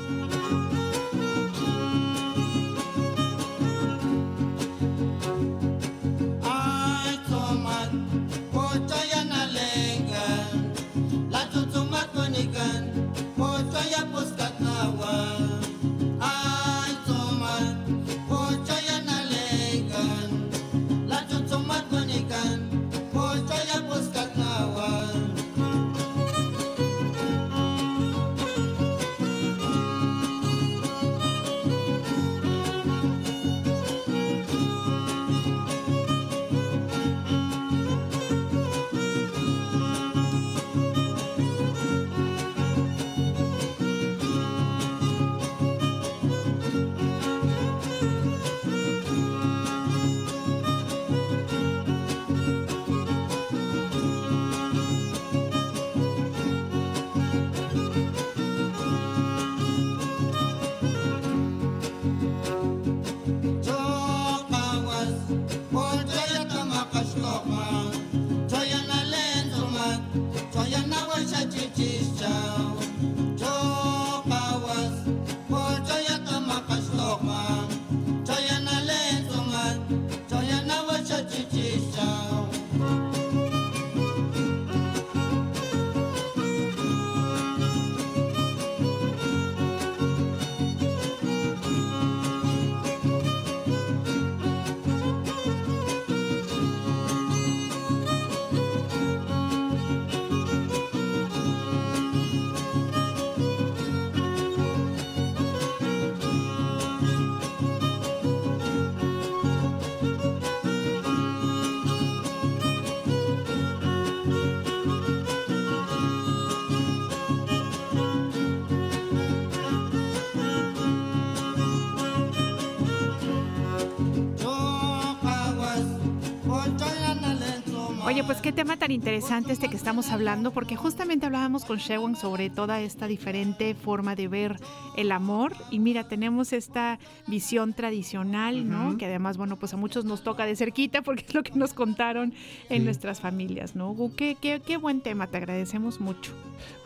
Tan interesante este que estamos hablando, porque justamente hablábamos con Shewon sobre toda esta diferente forma de ver el amor. Y mira, tenemos esta visión tradicional, ¿no? Que además, bueno, pues a muchos nos toca de cerquita porque es lo que nos contaron en Sí. nuestras familias, ¿no? Qué, qué, qué buen tema, te agradecemos mucho.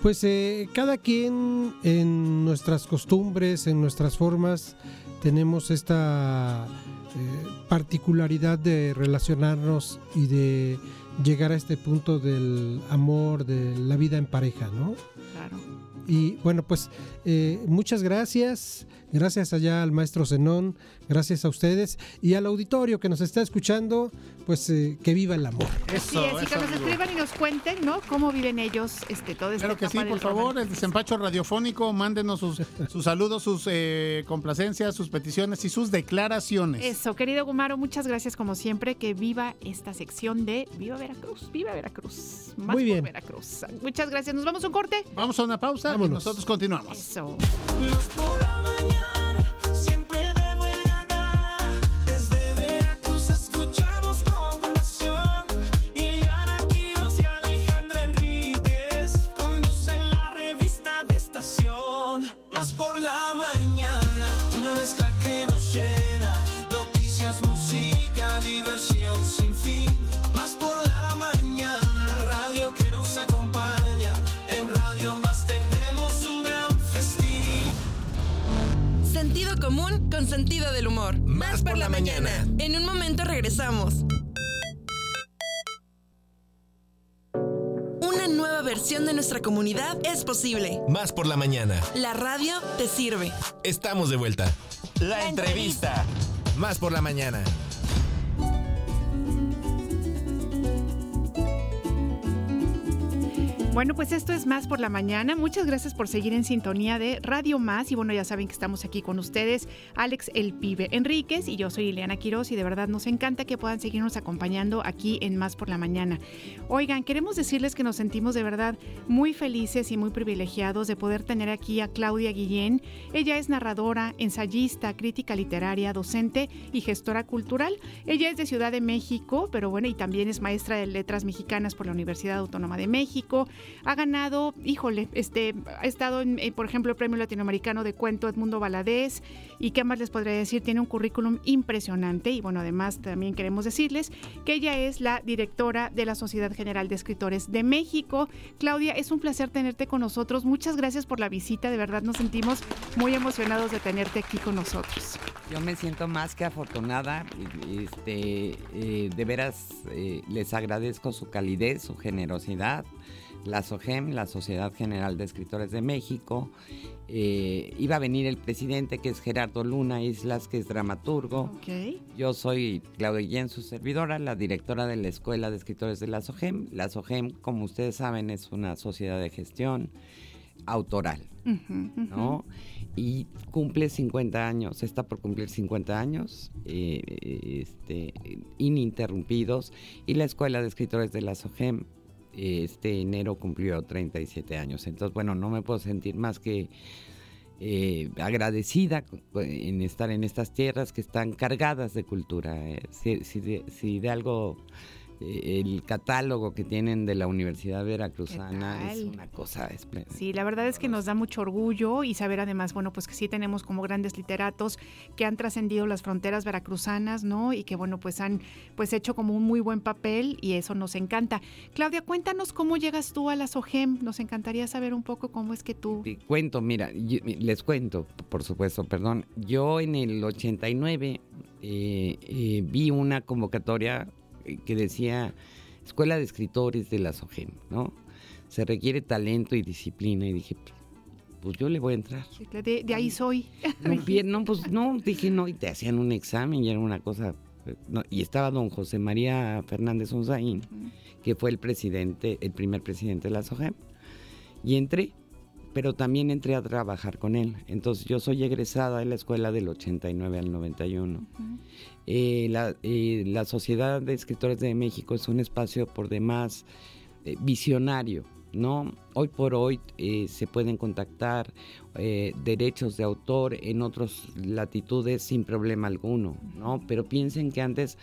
Pues eh, cada quien en nuestras costumbres, en nuestras formas, tenemos esta eh, particularidad de relacionarnos y de llegar a este punto del amor, de la vida en pareja, ¿no? Claro. y bueno, pues eh, muchas gracias. Gracias allá al maestro Zenón, gracias a ustedes y al auditorio que nos está escuchando, pues eh, que viva el amor. Así es, y que nos escriban y nos cuenten, ¿no? Cómo viven ellos este, todo este Claro que sí, por favor, el desempacho radiofónico, mándenos sus, [LAUGHS] sus saludos, sus eh, complacencias, sus peticiones y sus declaraciones. Eso, querido Gumaro, muchas gracias como siempre. Que viva esta sección de Viva Veracruz, Viva Veracruz. Más Muy bien. por Veracruz. Muchas gracias. ¿Nos vamos a un corte? Vamos a una pausa y nosotros continuamos. Eso. Siempre Más por la mañana, una mezcla que nos llena. Noticias, música, diversión sin fin. Más por la mañana, radio que nos acompaña. En Radio Más tenemos un gran festín. Sentido común con sentido del humor. Más por la mañana. En un momento regresamos. Nueva versión de nuestra comunidad es posible. Más por la mañana. La radio te sirve. Estamos de vuelta. La entrevista. Más por la mañana. Bueno, pues esto es Más por la Mañana. Muchas gracias por seguir en sintonía de Radio Más. Y bueno, ya saben que estamos aquí con ustedes, Alex El Pibe Enríquez y yo soy Ileana Quiroz y de verdad nos encanta que puedan seguirnos acompañando aquí en Más por la Mañana. Oigan, queremos decirles que nos sentimos de verdad muy felices y muy privilegiados de poder tener aquí a Claudia Guillén. Ella es narradora, ensayista, crítica literaria, docente y gestora cultural. Ella es de Ciudad de México, pero bueno, y también es maestra de letras mexicanas por la Universidad Autónoma de México. Ha ganado, híjole, este, ha estado en, eh, por ejemplo, el Premio Latinoamericano de Cuento Edmundo Valadez. Y qué más les podría decir, tiene un currículum impresionante. Y bueno, además también queremos decirles que ella es la directora de la Sociedad General de Escritores de México. Claudia, es un placer tenerte con nosotros. Muchas gracias por la visita. De verdad nos sentimos muy emocionados de tenerte aquí con nosotros. Yo me siento más que afortunada. Este, eh, de veras eh, les agradezco su calidez, su generosidad. La SOGEM, la Sociedad General de Escritores de México. eh, iba a venir el presidente, que es Gerardo Luna Islas, que es dramaturgo. Yo soy Claudia Guillén, su servidora, la directora de la Escuela de Escritores de la SOGEM. La SOGEM, como ustedes saben, es una sociedad de gestión autoral. ¿no? Y cumple 50 años, está por cumplir 50 años eh, este, ininterrumpidos. Y la Escuela de Escritores de la SOGEM este enero cumplió 37 años. Entonces, bueno, no me puedo sentir más que eh, agradecida en estar en estas tierras que están cargadas de cultura. eh. Si, de, algo eh, el catálogo que tienen de la Universidad Veracruzana es una cosa espléndida. Sí, la verdad es que nos da mucho orgullo y saber además, bueno, pues que sí tenemos como grandes literatos que han trascendido las fronteras veracruzanas, ¿no? Y que bueno, pues han pues hecho como un muy buen papel y eso nos encanta. Claudia, cuéntanos cómo llegas tú a la SOGEM. Nos encantaría saber un poco cómo es que tú... Te cuento, mira, yo- les cuento, por supuesto, perdón. Yo en el 89 eh, eh, vi una convocatoria eh, que decía Escuela de Escritores de la SOGEM, ¿no? Se requiere talento y disciplina y dije, pues yo le voy a entrar. De, de ahí soy. [LAUGHS] No, bien, no, pues no, dije no, y te hacían un examen y era una cosa. eh, no, y estaba don José María Fernández Onzaín, que fue el presidente, el primer presidente de la SOGEM. Y entré, pero también entré a trabajar con él. Entonces yo soy egresada de la escuela del 89 al 91. Eh, la, eh, la Sociedad de Escritores de México es un espacio por demás eh, visionario, ¿no? Hoy por hoy eh, se pueden contactar eh, derechos de autor en otras latitudes sin problema alguno, ¿no? Pero piensen que antes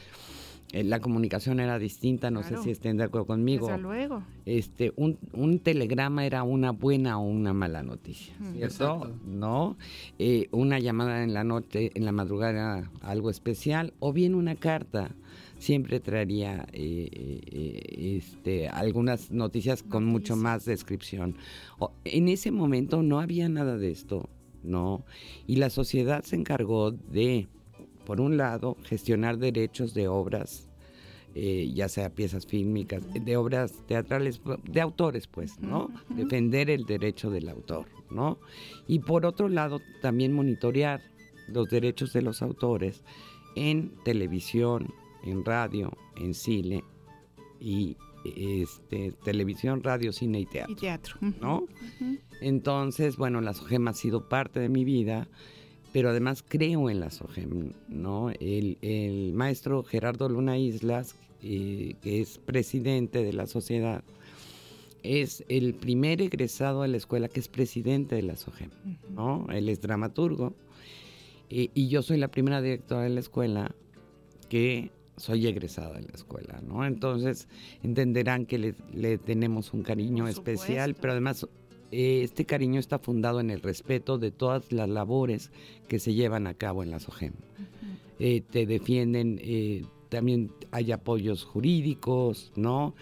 eh, la comunicación era distinta, no Claro. sé si estén de acuerdo conmigo. Desde luego. Este, un, un telegrama era una buena o una mala noticia, Ujú. ¿cierto? ¿No? Eh, una llamada en la noche, en la madrugada era algo especial, o bien una carta siempre traería eh, eh, eh, este, algunas noticias con mucho más descripción. O- en ese momento no había nada de esto, ¿no? Y la sociedad se encargó de, por un lado, gestionar derechos de obras eh, ya sea piezas fílmicas, de obras teatrales, de autores, pues, ¿no? Defender el derecho del autor, ¿no? Y por otro lado, también monitorear los derechos de los autores en televisión, en radio, en cine y este, televisión, radio, cine y teatro. Y teatro. ¿No? Entonces, bueno, la SOGEM ha sido parte de mi vida, pero además creo en la SOGEM, ¿no? El, el maestro Gerardo Luna Islas, eh, que es presidente de la sociedad, es el primer egresado a la escuela que es presidente de la SOGEM, ¿no? Él es dramaturgo eh, y yo soy la primera directora de la escuela que soy egresada de la escuela, ¿no? Entonces entenderán que le, le tenemos un cariño especial, pero además este cariño está fundado en el respeto de todas las labores que se llevan a cabo en la SOGEM. Eh, te defienden, eh, también hay apoyos jurídicos, ¿no?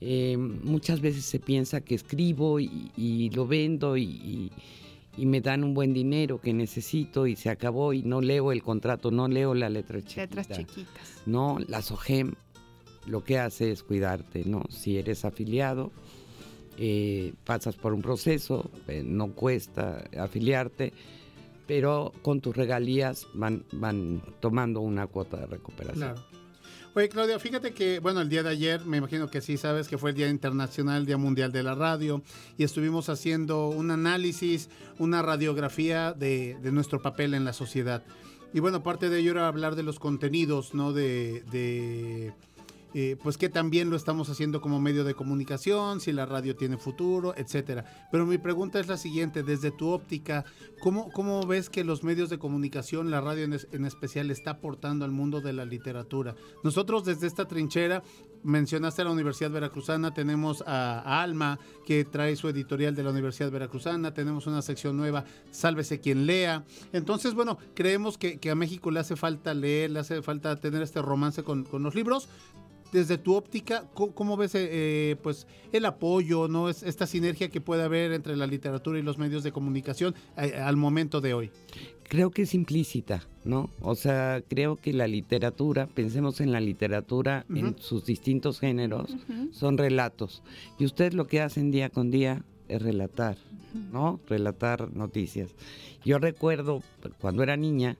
Eh, muchas veces se piensa que escribo y, y lo vendo y, y- y me dan un buen dinero que necesito y se acabó y no leo el contrato, no leo la letra chiquita. Letras chiquitas. No, la SOGEM lo que hace es cuidarte, ¿no? Si eres afiliado, eh, pasas por un proceso, eh, no cuesta afiliarte, pero con tus regalías van, van tomando una cuota de recuperación. Claro. Oye, Claudia, fíjate que, bueno, el día de ayer, me imagino que sí sabes que fue el Día Internacional, Día Mundial de la Radio, y estuvimos haciendo un análisis, una radiografía de, de nuestro papel en la sociedad. Y bueno, parte de ello era hablar de los contenidos, ¿no? De, de, eh, pues que también lo estamos haciendo como medio de comunicación, si la radio tiene futuro, etcétera. Pero mi pregunta es la siguiente, desde tu óptica, ¿cómo, cómo ves que los medios de comunicación, la radio en, es- en especial, está aportando al mundo de la literatura? Nosotros desde esta trinchera, mencionaste a la Universidad Veracruzana, tenemos a, a Alma, que trae su editorial de la Universidad Veracruzana, tenemos una sección nueva, Sálvese quien lea. Entonces, bueno, creemos que, que a México le hace falta leer, le hace falta tener este romance con, con los libros desde tu óptica, ¿cómo, cómo ves eh, eh, pues el apoyo, no es esta sinergia que puede haber entre la literatura y los medios de comunicación eh, al momento de hoy? Creo que es implícita, ¿no? O sea, creo que la literatura, pensemos en la literatura en Ujú. sus distintos géneros, Ujú. son relatos. Y ustedes lo que hacen día con día es relatar, ¿no? Relatar noticias. Yo recuerdo cuando era niña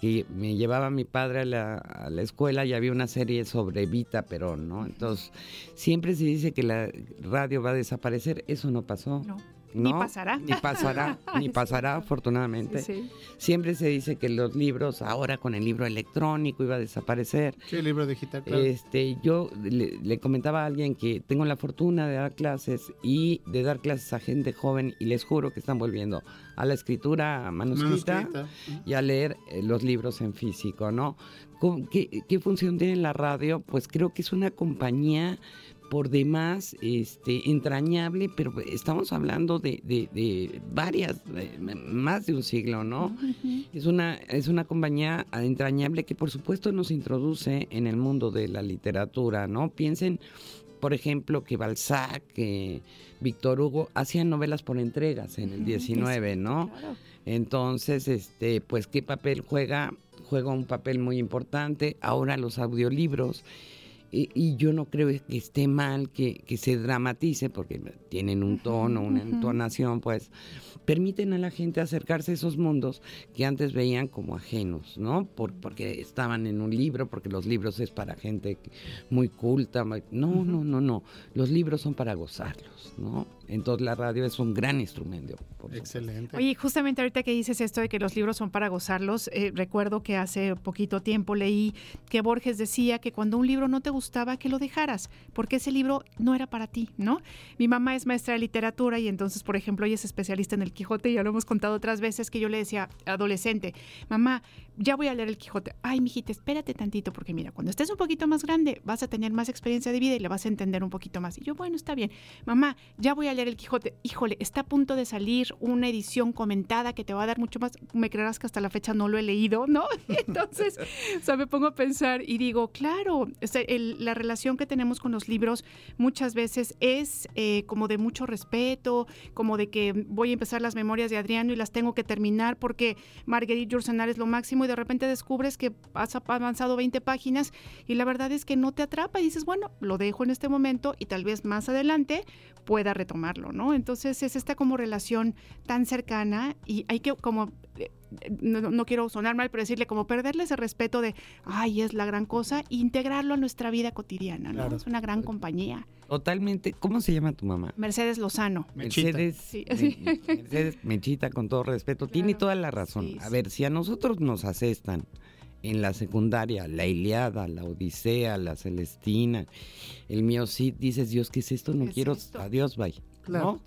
que me llevaba mi padre a la, a la escuela y había una serie sobre Vita Perón, ¿no? Entonces, siempre se dice que la radio va a desaparecer, eso no pasó. No. Ni ¿no? pasará. Ni pasará, [LAUGHS] ni Sí. pasará, afortunadamente. Sí, sí. Siempre se dice que los libros, ahora con el libro electrónico, iba a desaparecer. Sí, el libro digital, claro. Este, yo le, le comentaba a alguien que tengo la fortuna de dar clases y de dar clases a gente joven y les juro que están volviendo a la escritura manuscrita, Manuscrita. y a leer eh, los libros en físico, ¿no? ¿Cómo- ¿Qué, qué función tiene la radio? Pues creo que es una compañía por demás este, entrañable, pero estamos hablando de, de- de varias, más de un siglo, ¿no? Es una, es una compañía entrañable que por supuesto nos introduce en el mundo de la literatura, ¿no? Piensen, por ejemplo, que Balzac, que Víctor Hugo hacían novelas por entregas en el 19, ¿no? Entonces, este, pues, ¿qué papel juega? Juega un papel muy importante. Ahora los audiolibros. Y, y yo no creo que esté mal que, que se dramatice, porque tienen un tono, una entonación, pues permiten a la gente acercarse a esos mundos que antes veían como ajenos, ¿no? Por, porque estaban en un libro, porque los libros es para gente muy culta. No, no, no, no. Los libros son para gozarlos, ¿no? Entonces la radio es un gran instrumento. Excelente. Oye, justamente ahorita que dices esto de que los libros son para gozarlos, eh, recuerdo que hace poquito tiempo leí que Borges decía que cuando un libro no te gustaba, que lo dejaras, porque ese libro no era para ti, ¿no? Mi mamá es maestra de literatura y entonces, por ejemplo, ella es especialista en el Quijote, ya lo hemos contado otras veces, que yo le decía, adolescente, mamá, ya voy a leer el Quijote. Ay, mijita, espérate tantito, porque mira, cuando estés un poquito más grande, vas a tener más experiencia de vida y le vas a entender un poquito más. Y yo, bueno, está bien. Mamá, ya voy a leer El Quijote. Híjole, está a punto de salir una edición comentada que te va a dar mucho más. Me creerás que hasta la fecha no lo he leído, ¿no? [LAUGHS] Entonces, o sea, me pongo a pensar y digo, claro, la relación que tenemos con los libros muchas veces es eh, como de mucho respeto, como de que voy a empezar las memorias de Adriano y las tengo que terminar porque Marguerite Yourcenar es lo máximo y de repente descubres que has avanzado 20 páginas y la verdad es que no te atrapa y dices, bueno, lo dejo en este momento y tal vez más adelante pueda retomarlo, ¿no? Entonces es esta como relación tan cercana y hay que como, eh, no, no quiero sonar mal, pero decirle como perderle ese respeto de, ay, es la gran cosa, e integrarlo a nuestra vida cotidiana, ¿no? Claro. Es una gran compañía. Totalmente. ¿Cómo se llama tu mamá? Mercedes Lozano. Mercedes, Sí, Me- Mercedes Mechita, con todo respeto, tiene toda la razón. Sí, a ver, si a nosotros nos asestan en la secundaria la Iliada, la Odisea, la Celestina, el mío sí, dices, Dios, ¿qué es esto? No ¿Qué es quiero, esto? adiós, bye. Claro. ¿no?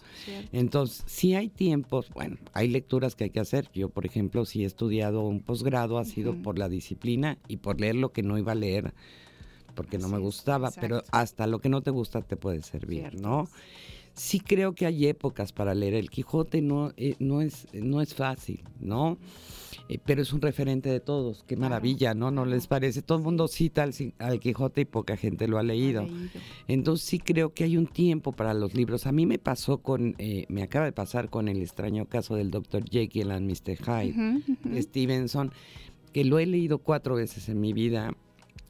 Entonces, si hay tiempos, bueno, hay lecturas que hay que hacer. Yo, por ejemplo, si he estudiado un posgrado, ha sido por la disciplina y por leer lo que no iba a leer, porque no me gustaba, pero hasta lo que no te gusta te puede servir, ¿no? Sí creo que hay épocas para leer. El Quijote no, eh, no, es, no es fácil, ¿no? Eh, pero es un referente de todos. Qué maravilla, ¿no? ¿No les parece? Todo el mundo cita al, al Quijote y poca gente lo ha leído. Entonces sí creo que hay un tiempo para los libros. A mí me pasó con, eh, me acaba de pasar con el extraño caso del Dr. Jekyll and Mr. Hyde Stevenson, que lo he leído cuatro veces en mi vida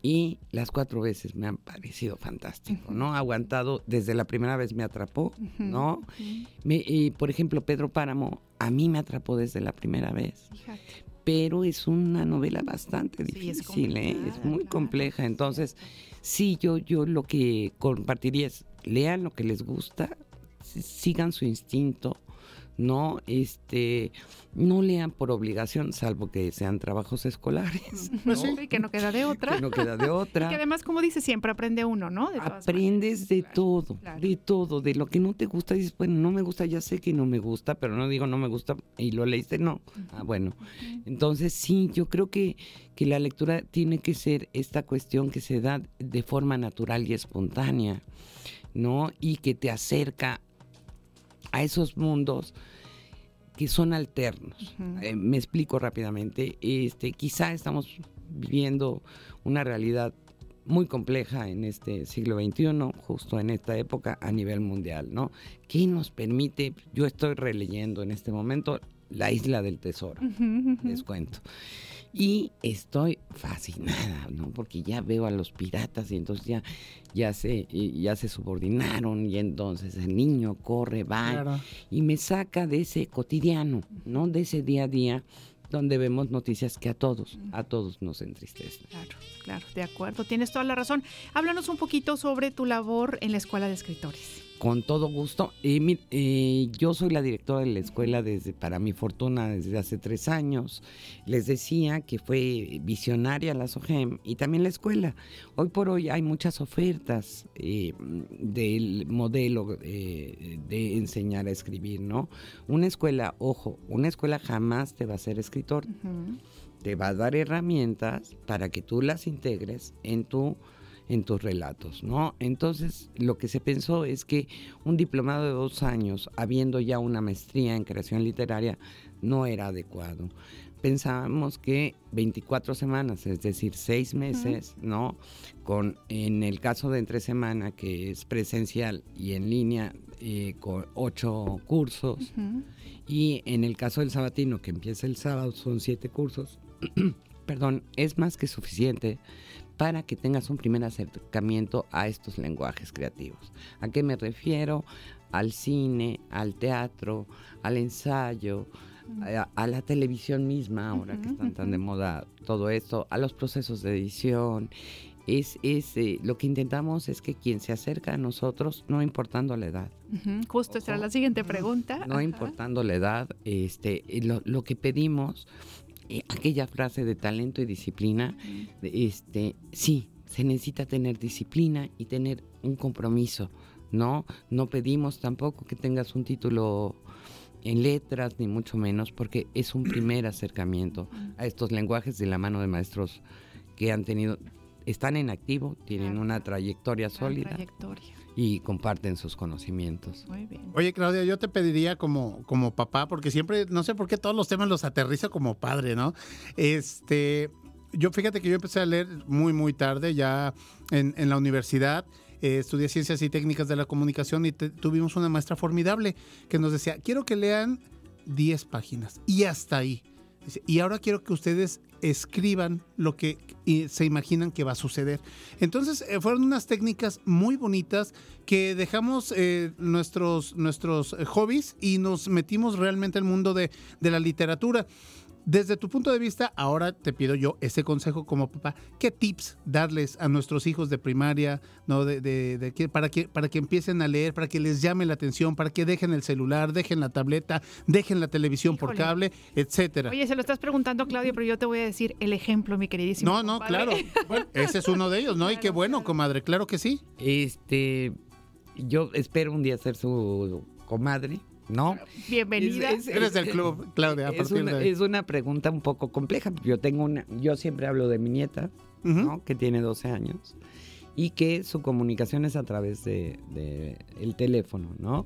y las cuatro veces me han parecido fantástico, ¿no? Aguantado, desde la primera vez me atrapó, ¿no? Me- y, por ejemplo, Pedro Páramo, a mí me atrapó desde la primera vez. Pero es una novela bastante difícil, ¿eh? es muy compleja. Entonces, sí, yo, yo lo que compartiría es, lean lo que les gusta, si- sigan su instinto, no, este, no lean por obligación, salvo que sean trabajos escolares. [LAUGHS] Pues sí, que no queda de otra. Que no queda de [LAUGHS] otra. Y que además, como dice, siempre aprende uno, ¿no? De Aprendes de todo, de todo, de lo que no te gusta, dices, bueno, no me gusta, ya sé que no me gusta, pero no digo no me gusta y lo leíste, no. Ah, bueno. Entonces sí, yo creo que, que la lectura tiene que ser esta cuestión que se da de forma natural y espontánea, ¿no? Y que te acerca a esos mundos que son alternos. Eh, me explico rápidamente. Este, quizá estamos viviendo una realidad muy compleja en este siglo XXI, justo en esta época a nivel mundial, ¿no? ¿Qué nos permite? Yo estoy releyendo en este momento La Isla del Tesoro, les cuento. Y estoy fascinada, ¿no? Porque ya veo a los piratas y entonces ya, ya, se, ya se subordinaron y entonces el niño corre, va Claro. y me saca de ese cotidiano, ¿no? De ese día a día donde vemos noticias que a todos, a todos nos entristecen. Claro, claro, de acuerdo, tienes toda la razón. Háblanos un poquito sobre tu labor en la Escuela de Escritores. Con todo gusto. Eh, mi- eh, yo soy la directora de la escuela desde, para mi fortuna, desde hace tres años. Les decía que fue visionaria la SOGEM y también la escuela. Hoy por hoy hay muchas ofertas eh, del modelo eh, de enseñar a escribir, ¿no? Una escuela, ojo, una escuela jamás te va a hacer escritor. Te va a dar herramientas para que tú las integres en tu en tus relatos, ¿no? Entonces, lo que se pensó es que un diplomado de dos años, habiendo ya una maestría en creación literaria, no era adecuado. Pensábamos que 24 semanas, es decir, seis meses, ¿no? Con, en el caso de entre semana, que es presencial y en línea, eh, con ocho cursos, y en el caso del sabatino, que empieza el sábado, son siete cursos, [CLEARS THROAT] perdón, es más que suficiente para que tengas un primer acercamiento a estos lenguajes creativos. ¿A qué me refiero? Al cine, al teatro, al ensayo, a, a la televisión misma, ahora que están tan de moda todo esto, a los procesos de edición. Es, es, eh, lo que intentamos es que quien se acerca a nosotros, no importando la edad, Ujú, Justo, esta era la siguiente pregunta. no importando la edad, este, eh, lo, lo que pedimos, eh, aquella frase de talento y disciplina, este, sí, se necesita tener disciplina y tener un compromiso, ¿no? No pedimos tampoco que tengas un título en letras, ni mucho menos, porque es un primer [CLEARS THROAT] acercamiento a estos lenguajes de la mano de maestros que han tenido, están en activo, tienen una trayectoria sólida trayectoria. Y comparten sus conocimientos. Muy bien. Oye, Claudia, yo te pediría como, como papá, porque siempre, no sé por qué todos los temas los aterriza como padre, ¿no? Este, yo fíjate que yo empecé a leer muy, muy tarde, ya en, en la universidad. eh, estudié ciencias y técnicas de la comunicación y te- tuvimos una maestra formidable que nos decía, quiero que lean 10 páginas y hasta ahí. Dice, Y ahora quiero que ustedes escriban lo que eh, se imaginan que va a suceder. Entonces eh, fueron unas técnicas muy bonitas que dejamos eh, nuestros, nuestros eh, hobbies y nos metimos realmente al mundo de, de la literatura. Desde tu punto de vista, ahora te pido yo ese consejo como papá. ¿Qué tips darles a nuestros hijos de primaria, no, de, de- de para que para que empiecen a leer, para que les llame la atención, para que dejen el celular, dejen la tableta, dejen la televisión por cable, etcétera? Oye, se lo estás preguntando, Claudio, pero yo te voy a decir el ejemplo, mi queridísimo. No, no, claro. [LAUGHS] Bueno, ese es uno de ellos, ¿no? Y qué bueno, comadre, claro que sí. Este, yo espero un día ser su comadre, ¿no? Bienvenida. Es- es- Eres del club, Claudia, a Es una, de ahí. es una pregunta un poco compleja. Yo tengo una, yo siempre hablo de mi nieta, ¿no? que tiene 12 años y que su comunicación es a través de, de el teléfono, ¿no?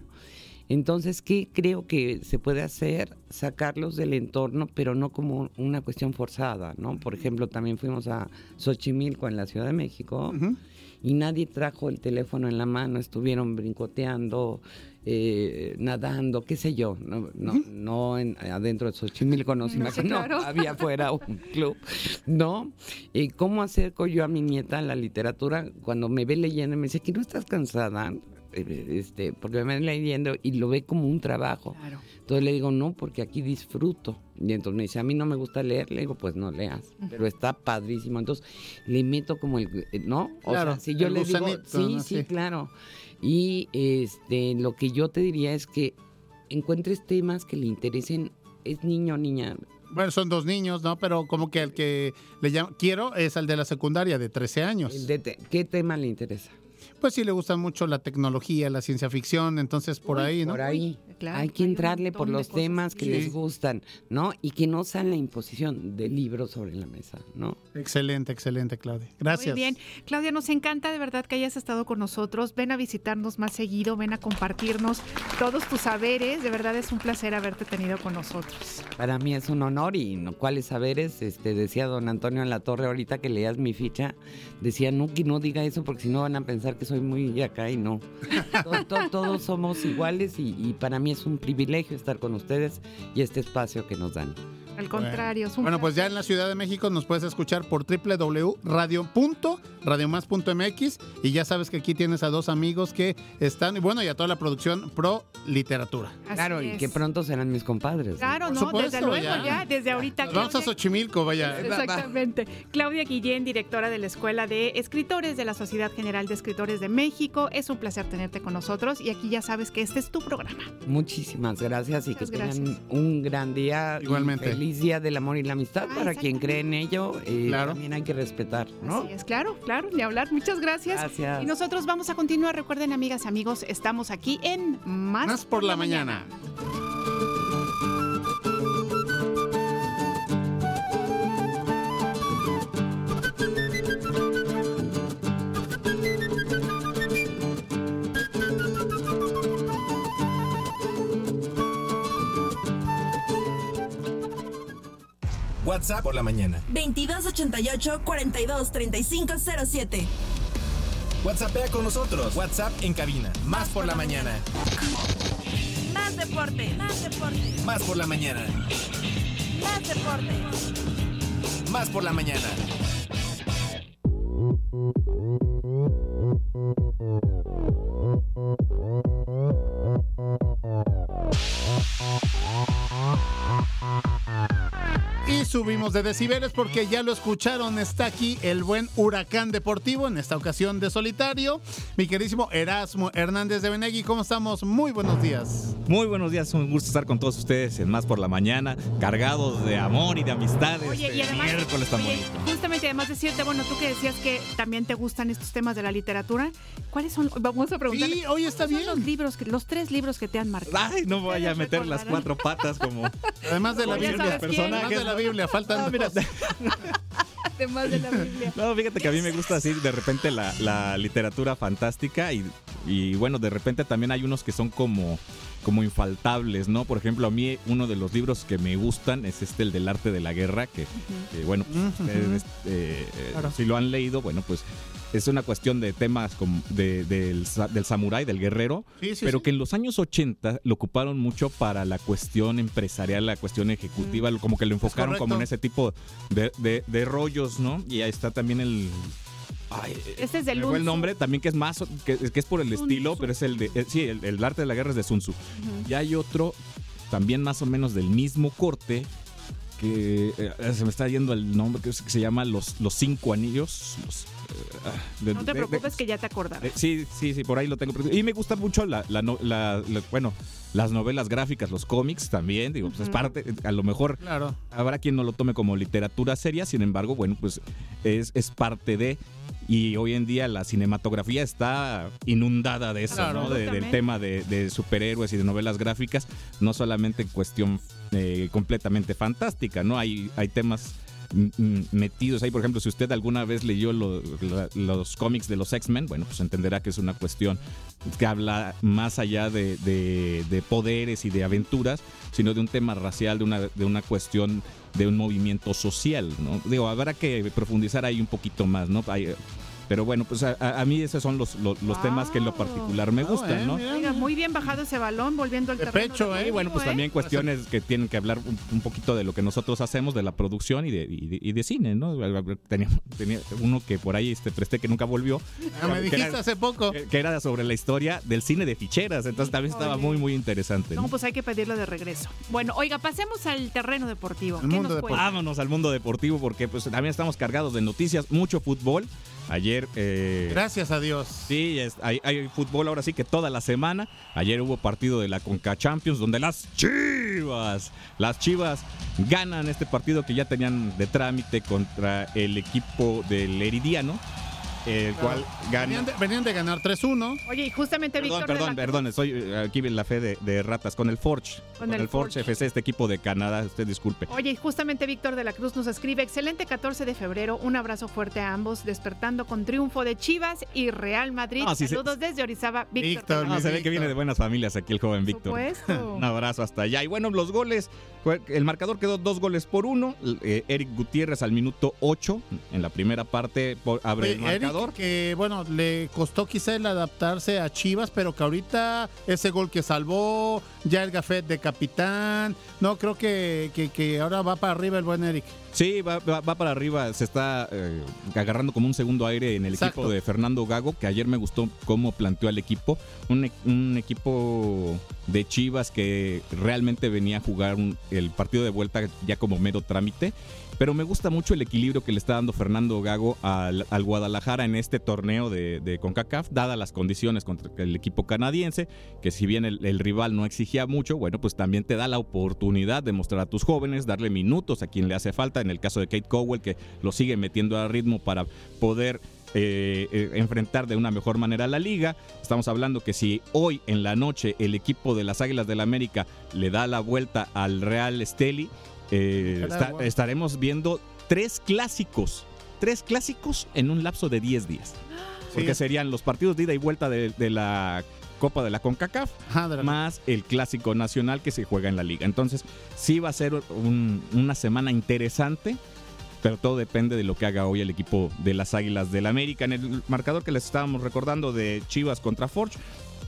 Entonces, ¿qué creo que se puede hacer? Sacarlos del entorno, pero no como una cuestión forzada, ¿no? Por ejemplo, también fuimos a Xochimilco en la Ciudad de México y nadie trajo el teléfono en la mano, estuvieron brincoteando, eh, nadando, qué sé yo, no, no, no en- adentro de Xochimilco, no se No, sí, claro. había afuera un club, ¿no? Eh, ¿Cómo acerco yo a mi nieta a la literatura cuando me ve leyendo y me dice que no estás cansada? Eh, Este, porque me ve leyendo y lo ve como un trabajo. Entonces le digo, no, porque aquí disfruto. Y entonces me dice, a mí no me gusta leer. Le digo, pues no leas. Pero está padrísimo. Entonces le meto como el, eh, ¿no? O Claro, sea, si yo le digo, gusanito, sí, ¿no? sí, Sí. claro. Y este, lo que yo te diría es que encuentres temas que le interesen. Es niño o niña. Bueno, son dos niños, ¿no? Pero como que el que le llamo, quiero es al de la secundaria de 13 años. ¿Qué tema le interesa? Pues sí, le gusta mucho la tecnología, la ciencia ficción, entonces por ahí, ¿no? Por ahí. Hay que entrarle por los temas que Sí. les gustan, ¿no? Y que no sean la imposición de libros sobre la mesa, ¿no? Excelente, excelente, Claudia. Gracias. Muy bien. Claudia, nos encanta de verdad que hayas estado con nosotros. Ven a visitarnos más seguido, ven a compartirnos todos tus saberes. De verdad es un placer haberte tenido con nosotros. Para mí es un honor y no cuáles saberes, este, decía don Antonio en la torre ahorita que leas mi ficha, decía no que no diga eso porque si no van a pensar que soy muy acá y no. [LAUGHS] To- to- todos somos iguales y, y para mí es un privilegio estar con ustedes y este espacio que nos dan. Al contrario, es un Bueno, pues ya en la Ciudad de México nos puedes escuchar por www.radio.radiomás.mx y ya sabes que aquí tienes a dos amigos que están, y bueno, y a toda la producción pro literatura. claro, y que pronto serán mis compadres. Claro, no, supuesto, desde luego ya. ya, desde ahorita. Nos Vamos a. Xochimilco, vaya. [LAUGHS] Exactamente. Claudia Guillén, directora de la Escuela de Escritores de la Sociedad General de Escritores de México. Es un placer tenerte con nosotros y aquí ya sabes que este es tu programa. Muchísimas gracias y que tengan un gran día. y Igualmente. Feliz día del amor y la amistad para quien cree en ello. eh, Claro. También hay que respetar, ¿no? Así es, claro, claro, ni hablar. Muchas gracias. Gracias. Y nosotros vamos a continuar. Recuerden, amigas, amigos, estamos aquí en Más, Más por la mañana. WhatsApp por la mañana. 2288 42 35 07. WhatsAppea con nosotros. WhatsApp en cabina. Más por la mañana. Más deporte, más deporte, Más por la mañana. más deporte. Más por la mañana. Y subimos de decibeles porque ya lo escucharon, está aquí el buen huracán deportivo, en esta ocasión de solitario. Mi queridísimo Erasmo Hernández de Benegui, ¿cómo estamos? Muy buenos días. Muy buenos días, un gusto estar con todos ustedes en Más por la Mañana, cargados de amor y de amistades. Oye, y además, miércoles tan oye, bonito. justamente además decirte, bueno, tú que decías que también te gustan estos temas de la literatura, ¿cuáles son? Vamos a preguntar. Sí, hoy está bien. Los libros, que, los tres libros que te han marcado. Ay, no vaya a meter las cuatro patas como Además de la Biblia, Biblia, faltan Ah, mira, dos. [LAUGHS] Además de la Biblia. No, fíjate que a mí me gusta así de repente la, la literatura fantástica y Y bueno, de repente también hay unos que son como, como infaltables, ¿no? Por ejemplo, a mí uno de los libros que me gustan es este, el del arte de la guerra, que, que, bueno, pues, ustedes, eh, eh, si lo han leído, bueno, pues es una cuestión de temas como de- del, sa- del samurái, del guerrero, Sí, sí, pero sí. que en los años 80 lo ocuparon mucho para la cuestión empresarial, la cuestión ejecutiva, lo- como que lo enfocaron como en ese tipo de, de- de rollos, ¿no? Y ahí está también el... Ay, Este es el Tzu. nombre también que es más que, que es por el Sun estilo, Tzu. pero es el de eh, sí, el, el arte de la guerra es de Sun Tzu. Y hay otro también más o menos del mismo corte que eh, se me está yendo el nombre que, es- que se llama los los cinco anillos. los, eh, de- No te de- de- preocupes que ya te acordarás. sí, sí, sí, por ahí lo tengo. Y me gusta mucho la, la no- la- la- bueno, las novelas gráficas, los cómics también. Digo, pues es parte, a lo mejor Claro. habrá quien no lo tome como literatura seria, sin embargo, bueno, pues es, es parte de. Y hoy en día la cinematografía está inundada de eso, Claro. ¿no? De- del tema de, de superhéroes y de novelas gráficas, no solamente en cuestión eh, completamente fantástica, ¿no? Hay, hay temas metidos ahí. Por ejemplo, si usted alguna vez leyó lo- los cómics de los X-Men, bueno, pues entenderá que es una cuestión que habla más allá de, de- de poderes y de aventuras, sino de un tema racial, de una, de una cuestión de un movimiento social, ¿no? Digo, habrá que profundizar ahí un poquito más, ¿no? Hay- pero bueno, pues a, a- mí esos son los, los, los temas que en lo particular me gustan, ¿no? Oiga, muy bien bajado ese balón, volviendo al terreno pecho, ¿eh? deportivo, Y bueno, pues ¿eh? también cuestiones que tienen que hablar un, un poquito de lo que nosotros hacemos, de la producción y de, y de, y de cine, ¿no? Tenía, tenía uno que por ahí este, presté que nunca volvió. Ah, me dijiste era- hace poco. que era sobre la historia del cine de ficheras, entonces también estaba Oye. muy, muy interesante. No, ¿no? pues hay que pedirlo de regreso. Bueno, oiga, pasemos al terreno deportivo. ¿Qué nos cuenta? Vámonos al mundo deportivo porque pues también estamos cargados de noticias, mucho fútbol. Ayer... eh, Gracias a Dios. Sí, es- hay, hay fútbol ahora sí que toda la semana. Ayer hubo partido de la Conca Champions donde las Chivas, las Chivas ganan este partido que ya tenían de trámite contra el equipo del Heridiano, el cual gana. Venían de, venían de ganar 3-1. Oye, y justamente Perdón, Víctor de perdón, la Cruz- perdón, estoy aquí en la fe de, de ratas con el Forge. Con, el el, Forge, FC, este equipo de Canadá, usted disculpe. Oye, y justamente Víctor de la Cruz nos escribe, excelente 14 de febrero, un abrazo fuerte a ambos, despertando con triunfo de Chivas y Real Madrid. No, sí, sí. Saludos desde Orizaba, Víctor. de la No, Cruz. se ve que viene de buenas familias aquí el joven Víctor. supuesto. [LAUGHS] Un abrazo hasta allá. Y bueno, los goles, el marcador quedó dos goles por uno. Eh, Eric Gutiérrez al minuto 8 en la primera parte por- abre Oye, el marcador. Que bueno, le costó quizá el adaptarse a Chivas, pero que ahorita ese gol que salvó, ya el gafet de capitán, no, creo que, que, que ahora va para arriba el buen Eric. Sí, va, va- va para arriba, se está eh, agarrando como un segundo aire en el Exacto. equipo de Fernando Gago, que ayer me gustó cómo planteó al equipo. Un, e- un equipo de Chivas que realmente venía a jugar un- el partido de vuelta ya como mero trámite. Pero me gusta mucho el equilibrio que le está dando Fernando Gago al, al Guadalajara en este torneo de, de CONCACAF, dadas las condiciones contra el equipo canadiense, que si bien el, rival no exigía mucho, bueno, pues también te da la oportunidad de mostrar a tus jóvenes, darle minutos a quien le hace falta, en el caso de Kate Cowell, que lo sigue metiendo a ritmo para poder eh, eh, enfrentar de una mejor manera la liga. Estamos hablando que si hoy en la noche el equipo de las Águilas del la América le da la vuelta al Real Esteli, eh, estaremos viendo tres clásicos, tres clásicos en un lapso de 10 días. Porque serían los partidos de ida y vuelta de, de la Copa de la CONCACAF, más el clásico nacional que se juega en la liga. Entonces, sí va a ser un- una semana interesante, pero todo depende de lo que haga hoy el equipo de las Águilas del América. En el marcador que les estábamos recordando de Chivas contra Forge,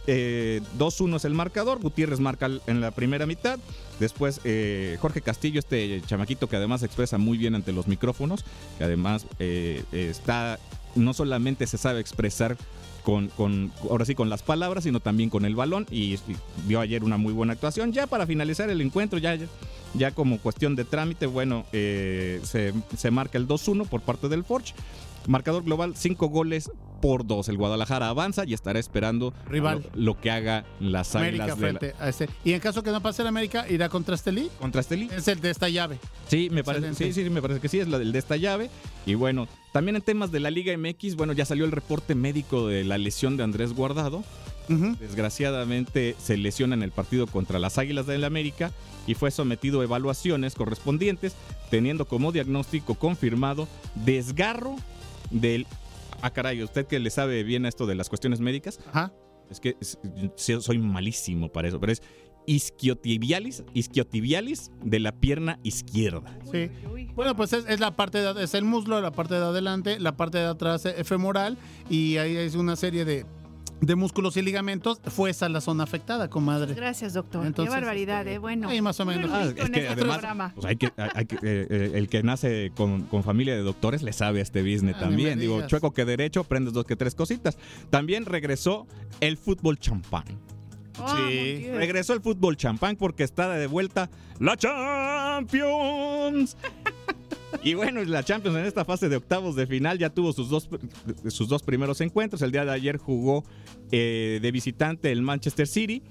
eh, 2-1 es el marcador, Gutiérrez marca en la primera mitad, después eh, Jorge Castillo, este chamaquito que además expresa muy bien ante los micrófonos, que además eh, está, no solamente se sabe expresar con, con, ahora sí, con las palabras, sino también con el balón. Y, y dio ayer una muy buena actuación. Ya para finalizar el encuentro, ya, ya, ya como cuestión de trámite, bueno, eh, se, se marca el 2-1 por parte del Forge. Marcador global, 5 goles por 2. El Guadalajara avanza y estará esperando Rival. Lo, lo que haga las América águilas de la- a ese. Y en caso que no pase el América, irá contra Estelí. contra Estelí. Es el de esta llave. Sí, me parece, sí, sí, me parece que sí, es la del de esta llave. Y bueno, también en temas de la Liga MX, bueno, ya salió el reporte médico de la lesión de Andrés Guardado. Desgraciadamente se lesiona en el partido contra las Águilas del América y fue sometido a evaluaciones correspondientes, teniendo como diagnóstico confirmado desgarro del... Ah, caray, usted que le sabe bien a esto de las cuestiones médicas. Es que es- sí, soy malísimo para eso, pero es isquiotibialis, isquiotibialis de la pierna izquierda. Sí. Bueno, pues es, es la parte de, es el muslo, la parte de adelante, la parte de atrás eh, femoral y ahí es una serie de, de músculos y ligamentos. Fue esa la zona afectada, comadre. Gracias, doctor. Entonces, Qué barbaridad, ¿eh? Bueno. ahí más o menos. Ah, es que este además, programa. pues hay que, hay que- eh, eh, el que nace con, con familia de doctores le sabe a este business Ah, también. Digo, chueco que derecho, aprendes dos que tres cositas. También regresó el fútbol champán. Oh, Sí. Regresó el fútbol champán porque está de vuelta la Champions. [LAUGHS] Y bueno, la Champions en esta fase de octavos de final ya tuvo sus dos, sus dos primeros encuentros. El día de ayer jugó eh, de visitante el Manchester City,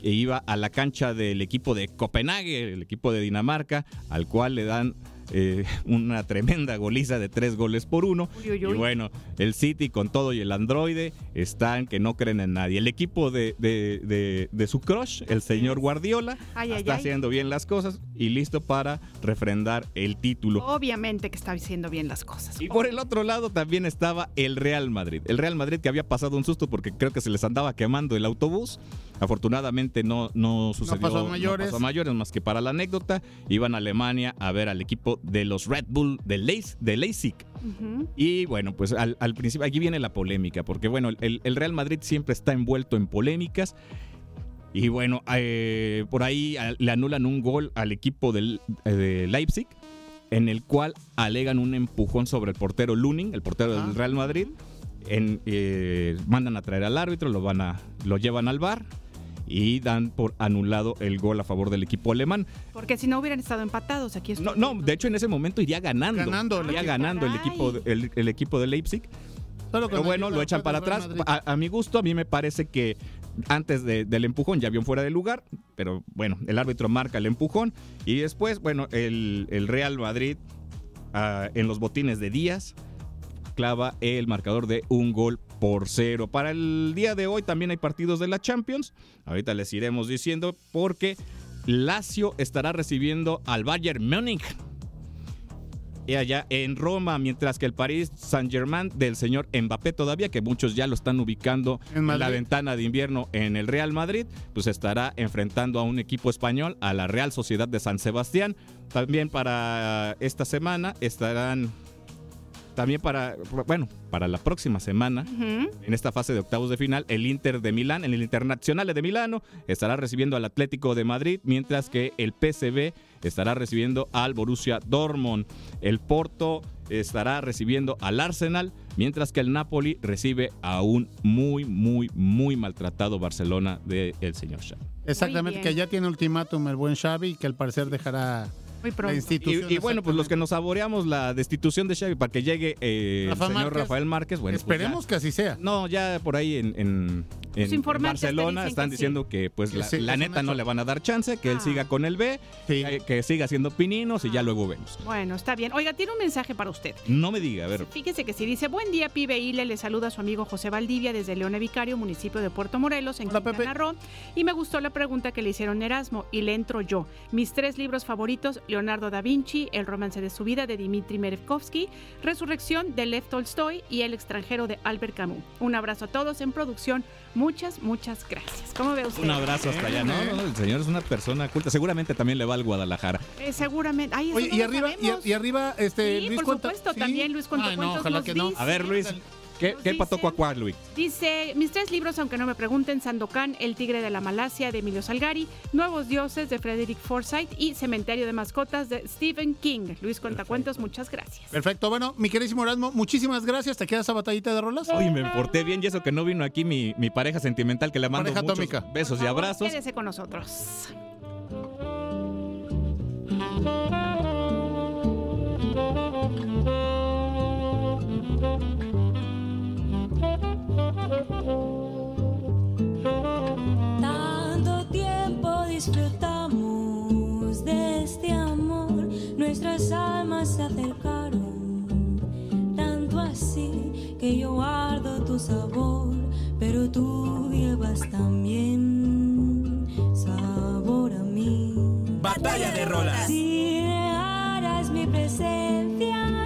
que iba a la cancha del equipo de Copenhague, el equipo de Dinamarca, al cual le dan eh, una tremenda goliza de tres goles por uno. Uy, uy, Y bueno, el City con todo y el androide están que no creen en nadie. El equipo de, de- de- de su crush, el señor Guardiola, Ay, está ay. haciendo bien las cosas y listo para refrendar el título. Obviamente que está haciendo bien las cosas. Y por el otro lado también estaba el Real Madrid. El Real Madrid que había pasado un susto porque creo que se les andaba quemando el autobús. Afortunadamente no, no sucedió. pasó a mayores. pasó a mayores, más que para la anécdota. Iban a Alemania a ver al equipo de los Red Bull de, Leis- de Leipzig. Y bueno, pues al, al principio, aquí viene la polémica, porque bueno, el, el Real Madrid siempre está envuelto en polémicas. Y bueno, eh, por ahí le anulan un gol al equipo del, eh, de Leipzig, en el cual alegan un empujón sobre el portero Luning, el portero Ah. del Real Madrid. En, eh, mandan a traer al árbitro, lo, van a, lo llevan al bar y dan por anulado el gol a favor del equipo alemán. Porque si no hubieran estado empatados, aquí. No, no, de hecho en ese momento iría ganando. Ganando iría ganando el equipo, de- el, el equipo de Leipzig. Solo Pero bueno, lo echan para atrás. A, a mi gusto, a mí me parece que antes de- del empujón ya un fuera de lugar, pero bueno, el árbitro marca el empujón y después, bueno, el, el Real Madrid ah, en los botines de Díaz clava el marcador de un gol por cero. Para el día de hoy también hay partidos de la Champions. Ahorita les iremos diciendo porque Lazio estará recibiendo al Bayern Múnich y allá en Roma, mientras que el París Saint-Germain del señor Mbappé todavía, que muchos ya lo están ubicando En en, la ventana de invierno en el Real Madrid, pues estará enfrentando a un equipo español, a la Real Sociedad de San Sebastián. También para esta semana estarán, también para, bueno, para la próxima semana, en esta fase de octavos de final, el Inter de Milán, el Internacional de Milano, estará recibiendo al Atlético de Madrid, mientras que el PSV estará recibiendo al Borussia Dortmund. El Porto estará recibiendo al Arsenal, mientras que el Napoli recibe a un muy, muy, muy maltratado Barcelona del señor Xavi. Exactamente, que ya tiene ultimátum el buen Xavi y que al parecer dejará Muy la pronto. institución. Y, y bueno, pues los que nos saboreamos la destitución de Xavi para que llegue eh, Rafa el señor Márquez. Rafael Márquez, bueno, pues Esperemos ya- que así sea. No, ya por ahí en, te Barcelona están que sí. diciendo que pues Que la, sí, neta no le van a dar chance, que él Ah. siga con el B, Sí. que, que siga haciendo pininos y ya luego vemos. Bueno, está bien. Oiga, tiene un mensaje para usted. No me diga, a ver. Fíjese que si dice, buen día, pibe Ile, le saluda a su amigo José Valdivia desde Leone Vicario, municipio de Puerto Morelos, en Hola. Quintana Roo. Y me gustó la pregunta que le hicieron Erasmo, y le entro yo. Mis tres libros favoritos, Leonardo da Vinci, El romance de su vida, de Dmitry Merezkovsky, Resurrección, de Lev Tolstoy, y El extranjero, de Albert Camus. Un abrazo a todos en producción. Muchas, muchas gracias. ¿Cómo ve usted? Un abrazo hasta allá. No, no, el señor es una persona culta. Seguramente también le va al Guadalajara. Eh, seguramente. Ay, Oye, no y arriba, y, y arriba, este, Sí, Luis por cuenta- supuesto, sí. también Luis Cuentacuentos Ay, no, ojalá nos que no. dice- A ver, Luis, ¿qué, qué pato dice- cuacuá, Luis? Dice, mis tres libros, aunque no me pregunten, Sandokan, El tigre de la Malasia de Emilio Salgari, Nuevos dioses de Frederick Forsyth y Cementerio de mascotas de Stephen King. Luis Cuentacuentos, muchas gracias. Perfecto, bueno, mi queridísimo Erasmo, muchísimas gracias. ¿Te queda esa batallita de rolas? Oye, me porté bien y eso que no vino aquí mi, mi pareja sentimental que le mando Pareja muchos atómica. besos y abrazos. Quédese con nosotros. Tanto tiempo disfrutamos de este amor, nuestras almas se acercaron, tanto así que yo guardo tu sabor, pero tú llevas también sabor a mí. Batalla de rolas. Si dejaras mi presencia.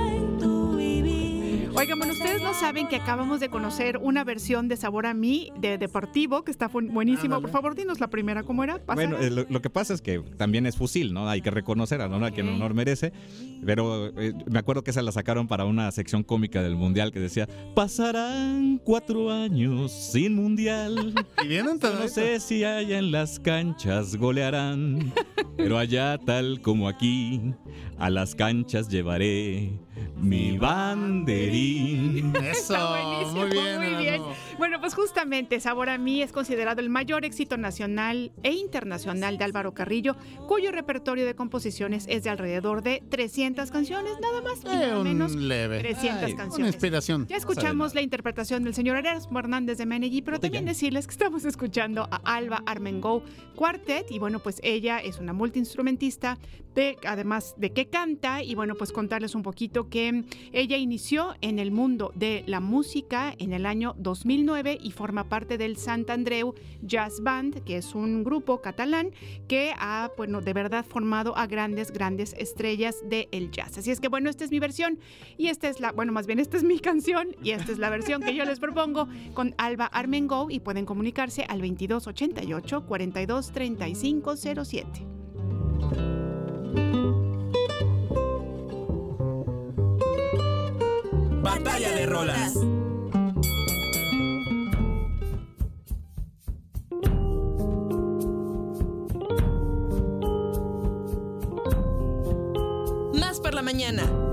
Oigan, bueno, ustedes no saben que acabamos de conocer una versión de Sabor a mí de Deportivo que está buenísimo. Por favor, dinos la primera, ¿cómo era? Bueno, eh, lo, lo que pasa es que también es fusil, ¿no? Hay que reconocer a honor a quien honor merece. Pero eh, me acuerdo que esa la sacaron para una sección cómica del Mundial que decía, pasarán cuatro años sin Mundial. Y vienen No sé si allá en las canchas golearán, pero allá tal como aquí, a las canchas llevaré mi banderín. Eso, Está buenísimo, muy bien. muy bien. Bueno, pues justamente Sabor a mí es considerado el mayor éxito nacional e internacional de Álvaro Carrillo, cuyo repertorio de composiciones es de alrededor de 300 canciones, nada más y nada un menos. leve. 300 Ay, Una canciones. inspiración. Ya escuchamos la interpretación del señor Erasmo Hernández de Menegui, pero también decirles que estamos escuchando a Alba Armengou Quartet y bueno, pues ella es una multiinstrumentista, de, además de que canta y bueno, pues contarles un poquito que ella inició en el mundo de la música en el año 2009 y forma parte del Sant Andreu Jazz Band, que es un grupo catalán que ha, bueno, de verdad formado a grandes, grandes estrellas del jazz. Así es que bueno, esta es mi versión y esta es la, bueno, más bien esta es mi canción y esta es la versión que yo les propongo con Alba Armengou y pueden comunicarse al 2288 42 35 Batalla de rolas. Más por la mañana.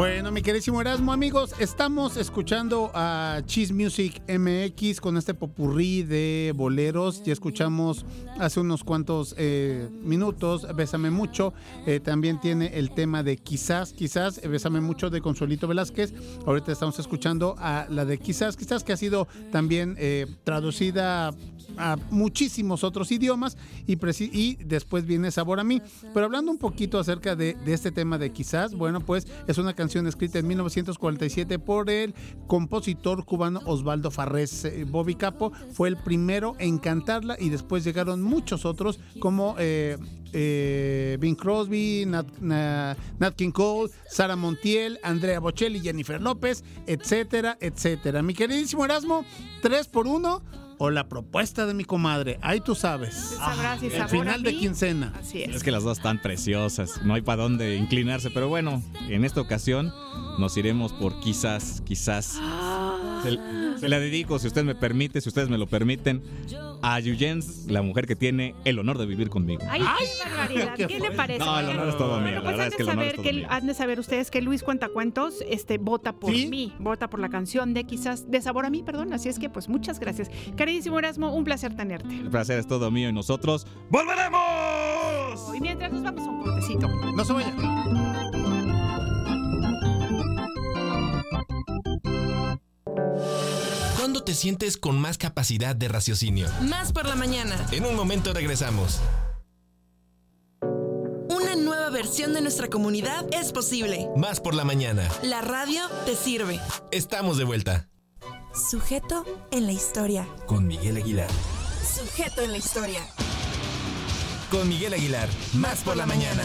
Bueno, mi queridísimo Erasmo, amigos, estamos escuchando a Cheese Music MX con este popurrí de boleros. Ya escuchamos hace unos cuantos eh, minutos Bésame Mucho. Eh, también tiene el tema de Quizás, Quizás, Bésame Mucho de Consuelito Velázquez. Ahorita estamos escuchando a la de Quizás, Quizás que ha sido también eh, traducida a muchísimos otros idiomas y, después viene Sabor a mí. Pero hablando un poquito acerca de, este tema de quizás, bueno, pues es una canción escrita en 1947 por el compositor cubano Osvaldo Farrés eh, Bobby Capo. Fue el primero en cantarla y después llegaron muchos otros como... eh, eh, Bing Crosby, Nat, Na- Nat King Cole, Sara Montiel, Andrea Bocelli, Jennifer López, etcétera, etcétera. Mi queridísimo Erasmo, tres por uno o la propuesta de mi comadre. Ahí tú sabes. si el final de quincena. Así es. Es que las dos están preciosas, no hay para dónde inclinarse, pero bueno, en esta ocasión nos iremos por quizás, quizás. Se, se la dedico, si usted me permite, si ustedes me lo permiten, a Yuyens, la mujer que tiene el honor de vivir conmigo. Ay, qué barbaridad. ¿Qué le parece? No, el honor es todo mío, Bueno, pues han de saber que han de saber ustedes que Luis Cuentacuentos este vota por ¿Sí? mí, vota por la canción de quizás de sabor a mí, perdón. Así es que pues muchas gracias. Queridísimo Erasmo, un placer tenerte. El placer es todo mío y nosotros volveremos. Y mientras nos vamos a un cortecito. No se vaya. ¿Cuándo te sientes con más capacidad de raciocinio? Más por la mañana. En un momento regresamos. Una nueva versión de nuestra comunidad es posible. Más por la mañana. La radio te sirve. Estamos de vuelta. Sujeto en la historia. Con Miguel Aguilar. Sujeto en la historia. Con Miguel Aguilar. Más por la mañana.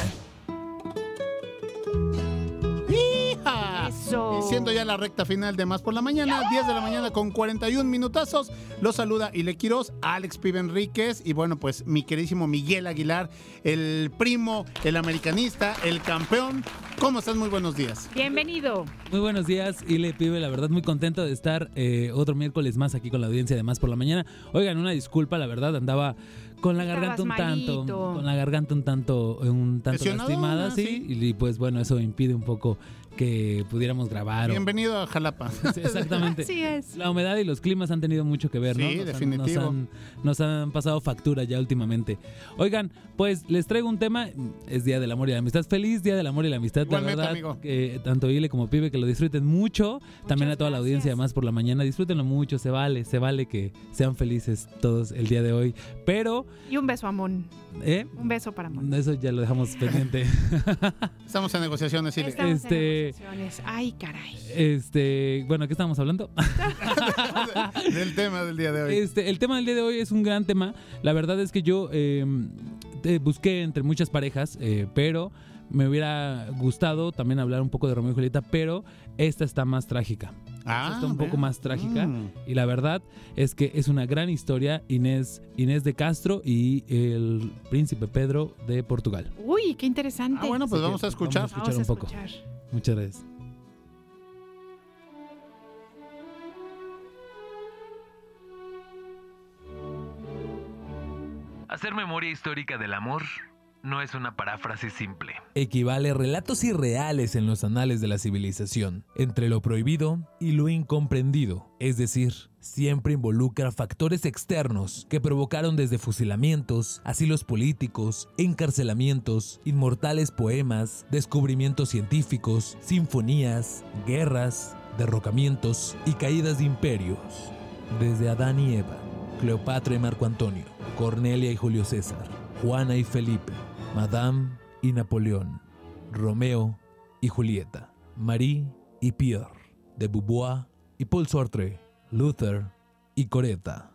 Eso. Y siendo ya la recta final de Más por la Mañana, 10 de la mañana con 41 minutazos, los saluda Ile Quiroz, Alex Pibe Enríquez y bueno, pues mi queridísimo Miguel Aguilar, el primo, el americanista, el campeón. ¿Cómo estás? Muy buenos días. Bienvenido. Muy buenos días, Ile Pibe, la verdad muy contento de estar eh, otro miércoles más aquí con la audiencia de Más por la Mañana. Oigan, una disculpa, la verdad andaba con la garganta un tanto, malito. con la garganta un tanto, un tanto lastimada, sí, y pues bueno, eso impide un poco que pudiéramos grabar. o- Bienvenido a Jalapa. [LAUGHS] Exactamente. Así es. La humedad y los climas han tenido mucho que ver, ¿no? Sí, Nos han- definitivo. Nos han, nos han pasado factura ya últimamente. Oigan, pues les traigo un tema, es Día del Amor y la Amistad. Feliz Día del Amor y la Amistad, Igualmente, la verdad. amigo. Que tanto Ile como Pibe que lo disfruten mucho. También a toda la audiencia, además por la mañana, disfrútenlo mucho, se vale, se vale que sean felices todos el día de hoy. Pero pero... Y un beso a Mon. ¿Eh? Un beso para Mon. Eso ya lo dejamos [LAUGHS] pendiente. Estamos en negociaciones, Silvia. Estamos en Este- negociaciones. Ay, caray. Este, bueno, ¿qué estábamos hablando? [LAUGHS] del tema del día de hoy. Este, el tema del día de hoy es un gran tema. La verdad es que yo eh, te busqué entre muchas parejas, eh, pero me hubiera gustado también hablar un poco de Romeo y Julieta, pero esta está más trágica. Ah, está un poco más trágica. Mm. Y la verdad es que es una gran historia. Inés, Inés de Castro y el príncipe Pedro de Portugal. Uy, qué interesante. Ah, bueno, pues vamos a escuchar. Vamos a escuchar un poco. Muchas gracias. Hacer memoria histórica del amor no es una paráfrasis simple. equivale a relatos irreales en los anales de la civilización, entre lo prohibido y lo incomprendido, es decir, siempre involucra factores externos que provocaron desde fusilamientos, asilos políticos, encarcelamientos, inmortales poemas, descubrimientos científicos, sinfonías, guerras, derrocamientos y caídas de imperios. Desde Adán y Eva, Cleopatra y Marco Antonio, Cornelia y Julio César, Juana y Felipe, Madame y Napoleón, Romeo y Julieta, Marie y Pierre, de Beauvoir y Paul Sartre, Luther y Coretta,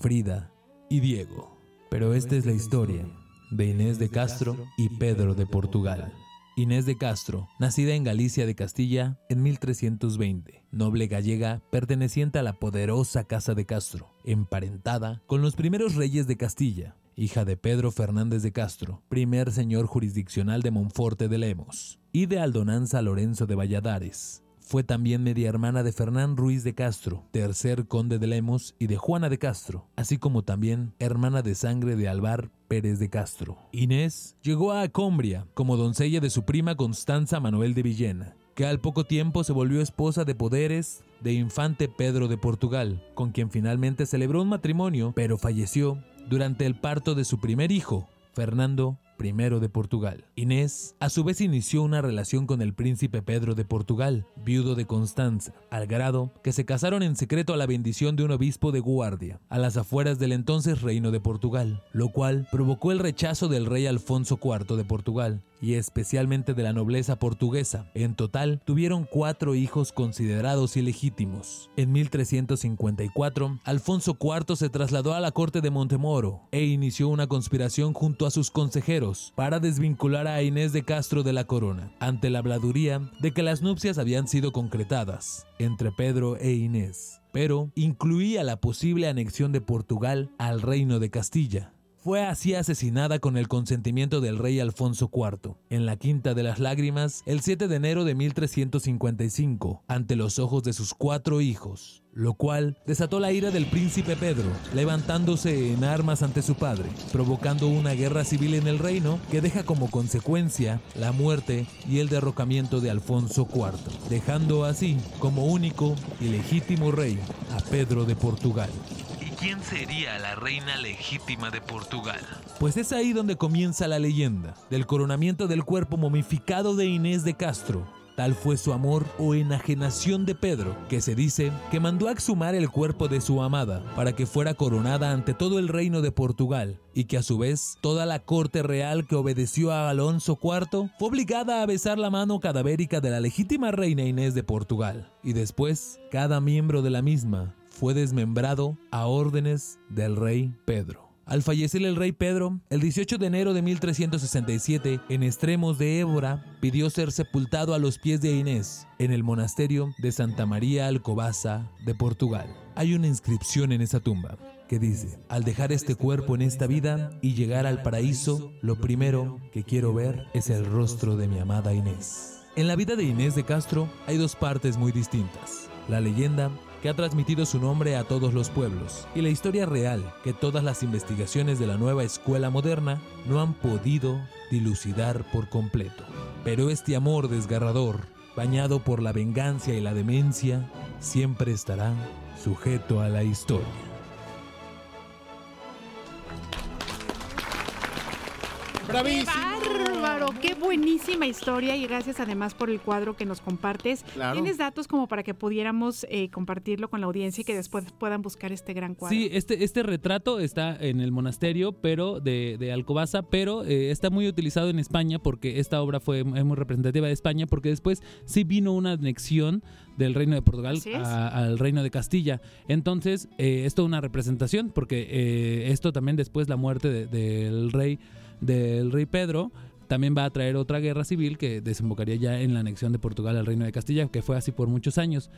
Frida y Diego. Pero esta es la historia de Inés de Castro y Pedro de Portugal. Inés de Castro, nacida en Galicia de Castilla en 1320, noble gallega perteneciente a la poderosa Casa de Castro, emparentada con los primeros reyes de Castilla, hija de Pedro Fernández de Castro, primer señor jurisdiccional de Monforte de Lemos, y de Aldonanza Lorenzo de Valladares. Fue también media hermana de Fernán Ruiz de Castro, tercer conde de Lemos, y de Juana de Castro, así como también hermana de sangre de Alvar Pérez de Castro. Inés llegó a Acombria como doncella de su prima Constanza Manuel de Villena, que al poco tiempo se volvió esposa de poderes de infante Pedro de Portugal, con quien finalmente celebró un matrimonio, pero falleció durante el parto de su primer hijo, Fernando I de Portugal. Inés, a su vez, inició una relación con el príncipe Pedro de Portugal, viudo de Constanza, al grado que se casaron en secreto a la bendición de un obispo de Guardia, a las afueras del entonces reino de Portugal, lo cual provocó el rechazo del rey Alfonso IV de Portugal, y especialmente de la nobleza portuguesa. En total, tuvieron cuatro hijos considerados ilegítimos. En 1354, Alfonso IV se trasladó a la corte de Montemoro e inició una conspiración junto a sus consejeros para desvincular a Inés de Castro de la corona, ante la habladuría de que las nupcias habían sido concretadas entre Pedro e Inés, pero incluía la posible anexión de Portugal al reino de Castilla. Fue así asesinada con el consentimiento del rey Alfonso IV, en la Quinta de las Lágrimas, el 7 de enero de 1355, ante los ojos de sus cuatro hijos, lo cual desató la ira del príncipe Pedro, levantándose en armas ante su padre, provocando una guerra civil en el reino que deja como consecuencia la muerte y el derrocamiento de Alfonso IV, dejando así como único y legítimo rey a Pedro de Portugal. ¿Y quién sería la reina legítima de Portugal? Pues es ahí donde comienza la leyenda del coronamiento del cuerpo momificado de Inés de Castro. Tal fue su amor o enajenación de Pedro, que se dice que mandó a exhumar el cuerpo de su amada para que fuera coronada ante todo el reino de Portugal, y que a su vez toda la corte real que obedeció a Alonso IV fue obligada a besar la mano cadavérica de la legítima reina Inés de Portugal, y después cada miembro de la misma fue desmembrado a órdenes del rey Pedro. Al fallecer el rey Pedro, el 18 de enero de 1367, en extremos de Évora, pidió ser sepultado a los pies de Inés, en el monasterio de Santa María Alcobaza de Portugal. Hay una inscripción en esa tumba que dice, al dejar este cuerpo en esta vida y llegar al paraíso, lo primero que quiero ver es el rostro de mi amada Inés. En la vida de Inés de Castro hay dos partes muy distintas. La leyenda que ha transmitido su nombre a todos los pueblos, y la historia real que todas las investigaciones de la nueva escuela moderna no han podido dilucidar por completo. Pero este amor desgarrador, bañado por la venganza y la demencia, siempre estará sujeto a la historia. Bravísimo. ¡Qué bárbaro! Qué buenísima historia y gracias además por el cuadro que nos compartes. Claro. ¿Tienes datos como para que pudiéramos eh, compartirlo con la audiencia y que después puedan buscar este gran cuadro? Sí, este, este retrato está en el monasterio, pero de, de Alcobaza, pero eh, está muy utilizado en España porque esta obra fue muy representativa de España porque después sí vino una anexión del reino de Portugal a- al reino de Castilla. Entonces, eh, es una representación porque eh, esto también después la muerte de- del rey del rey Pedro también va a traer otra guerra civil que desembocaría ya en la anexión de Portugal al reino de Castilla, que fue así por muchos años.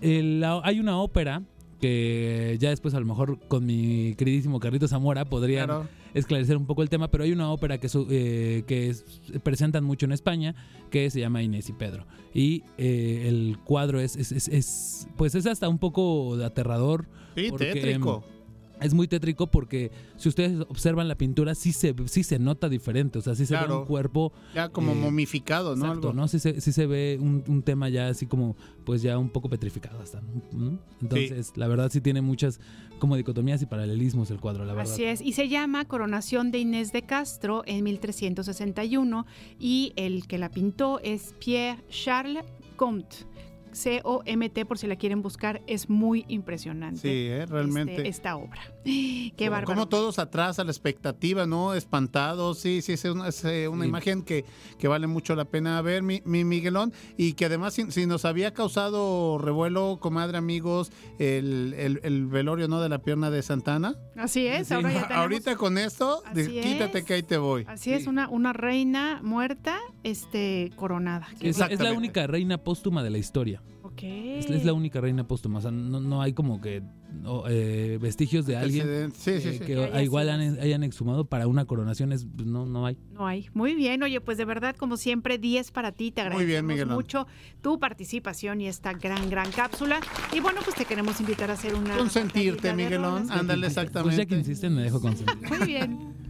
El- hay una ópera que ya después a lo mejor con mi queridísimo Carrito Zamora podrían Claro. esclarecer un poco el tema, pero hay una ópera que, su- eh, que es- presentan mucho en España que se llama Inés y Pedro. Y eh, el cuadro es, es, es- es, pues es hasta un poco aterrador. Sí, porque, tétrico. Es muy tétrico porque si ustedes observan la pintura sí se, sí se nota diferente, o sea, sí se ve un cuerpo Ya como eh, momificado, ¿no? Exacto, Algo. ¿no? Sí se, sí se ve un, un tema ya así como, pues ya un poco petrificado hasta, ¿no? Entonces, la verdad sí tiene muchas como dicotomías y paralelismos el cuadro, la verdad. Así es, y se llama Coronación de Inés de Castro en 1361 y el que la pintó es Pierre Charles Comte. C-O-M-T por si la quieren buscar, es muy impresionante. Sí, eh, realmente. este- esta obra. [GASPS] Qué bárbaro. Como todos atrás a la expectativa, ¿no? Espantados, sí, sí, es una, es, eh, una Sí. imagen que, que vale mucho la pena ver, mi, mi Miguelón, y que además si, si nos había causado revuelo, comadre, amigos, el, el- el velorio, ¿no? De la pierna de Santana. Así es, ahora ya [LAUGHS] tenemos- Ahorita con esto, Así quítate es. que ahí te voy. Así es, una, una reina muerta este, coronada. Sí, es, la- es la única reina póstuma de la historia. Ok. Es, es la única reina póstuma. O sea, no, no hay como que no, eh, vestigios de alguien Antecedentes. Sí, sí, eh, sí. que haya igual han- hayan exhumado para una coronación. Es, pues, no, no hay. No hay. Muy bien, oye, pues de verdad, como siempre, 10 para ti. Te Muy agradecemos bien, mucho tu participación y esta gran, gran cápsula. Y bueno, pues te queremos invitar a hacer una. Consentirte, Miguelón. Ándale, Pues ya exactamente. que insisten, me dejo consentir. Muy bien.